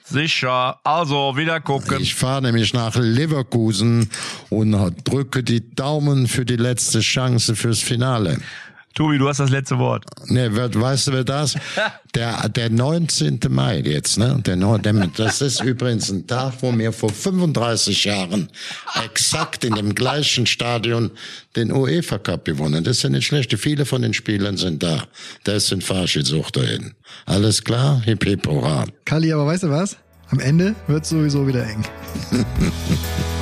Sicher, also wieder gucken.
Ich fahre nämlich nach Leverkusen und drücke die Daumen für die letzte Chance fürs Finale.
Tobi, du hast das letzte Wort.
Ne, weißt du, wer das? Der, der 19. Mai jetzt, ne? Der, der, das ist übrigens ein Tag, wo wir vor 35 Jahren exakt in dem gleichen Stadion den UEFA Cup gewonnen. Das ist ja nicht schlecht. Viele von den Spielern sind da. Da ist ein Fahrschützucht dahin. Alles klar? Hip hip hurra.
Kali, aber weißt du was? Am Ende wird sowieso wieder eng.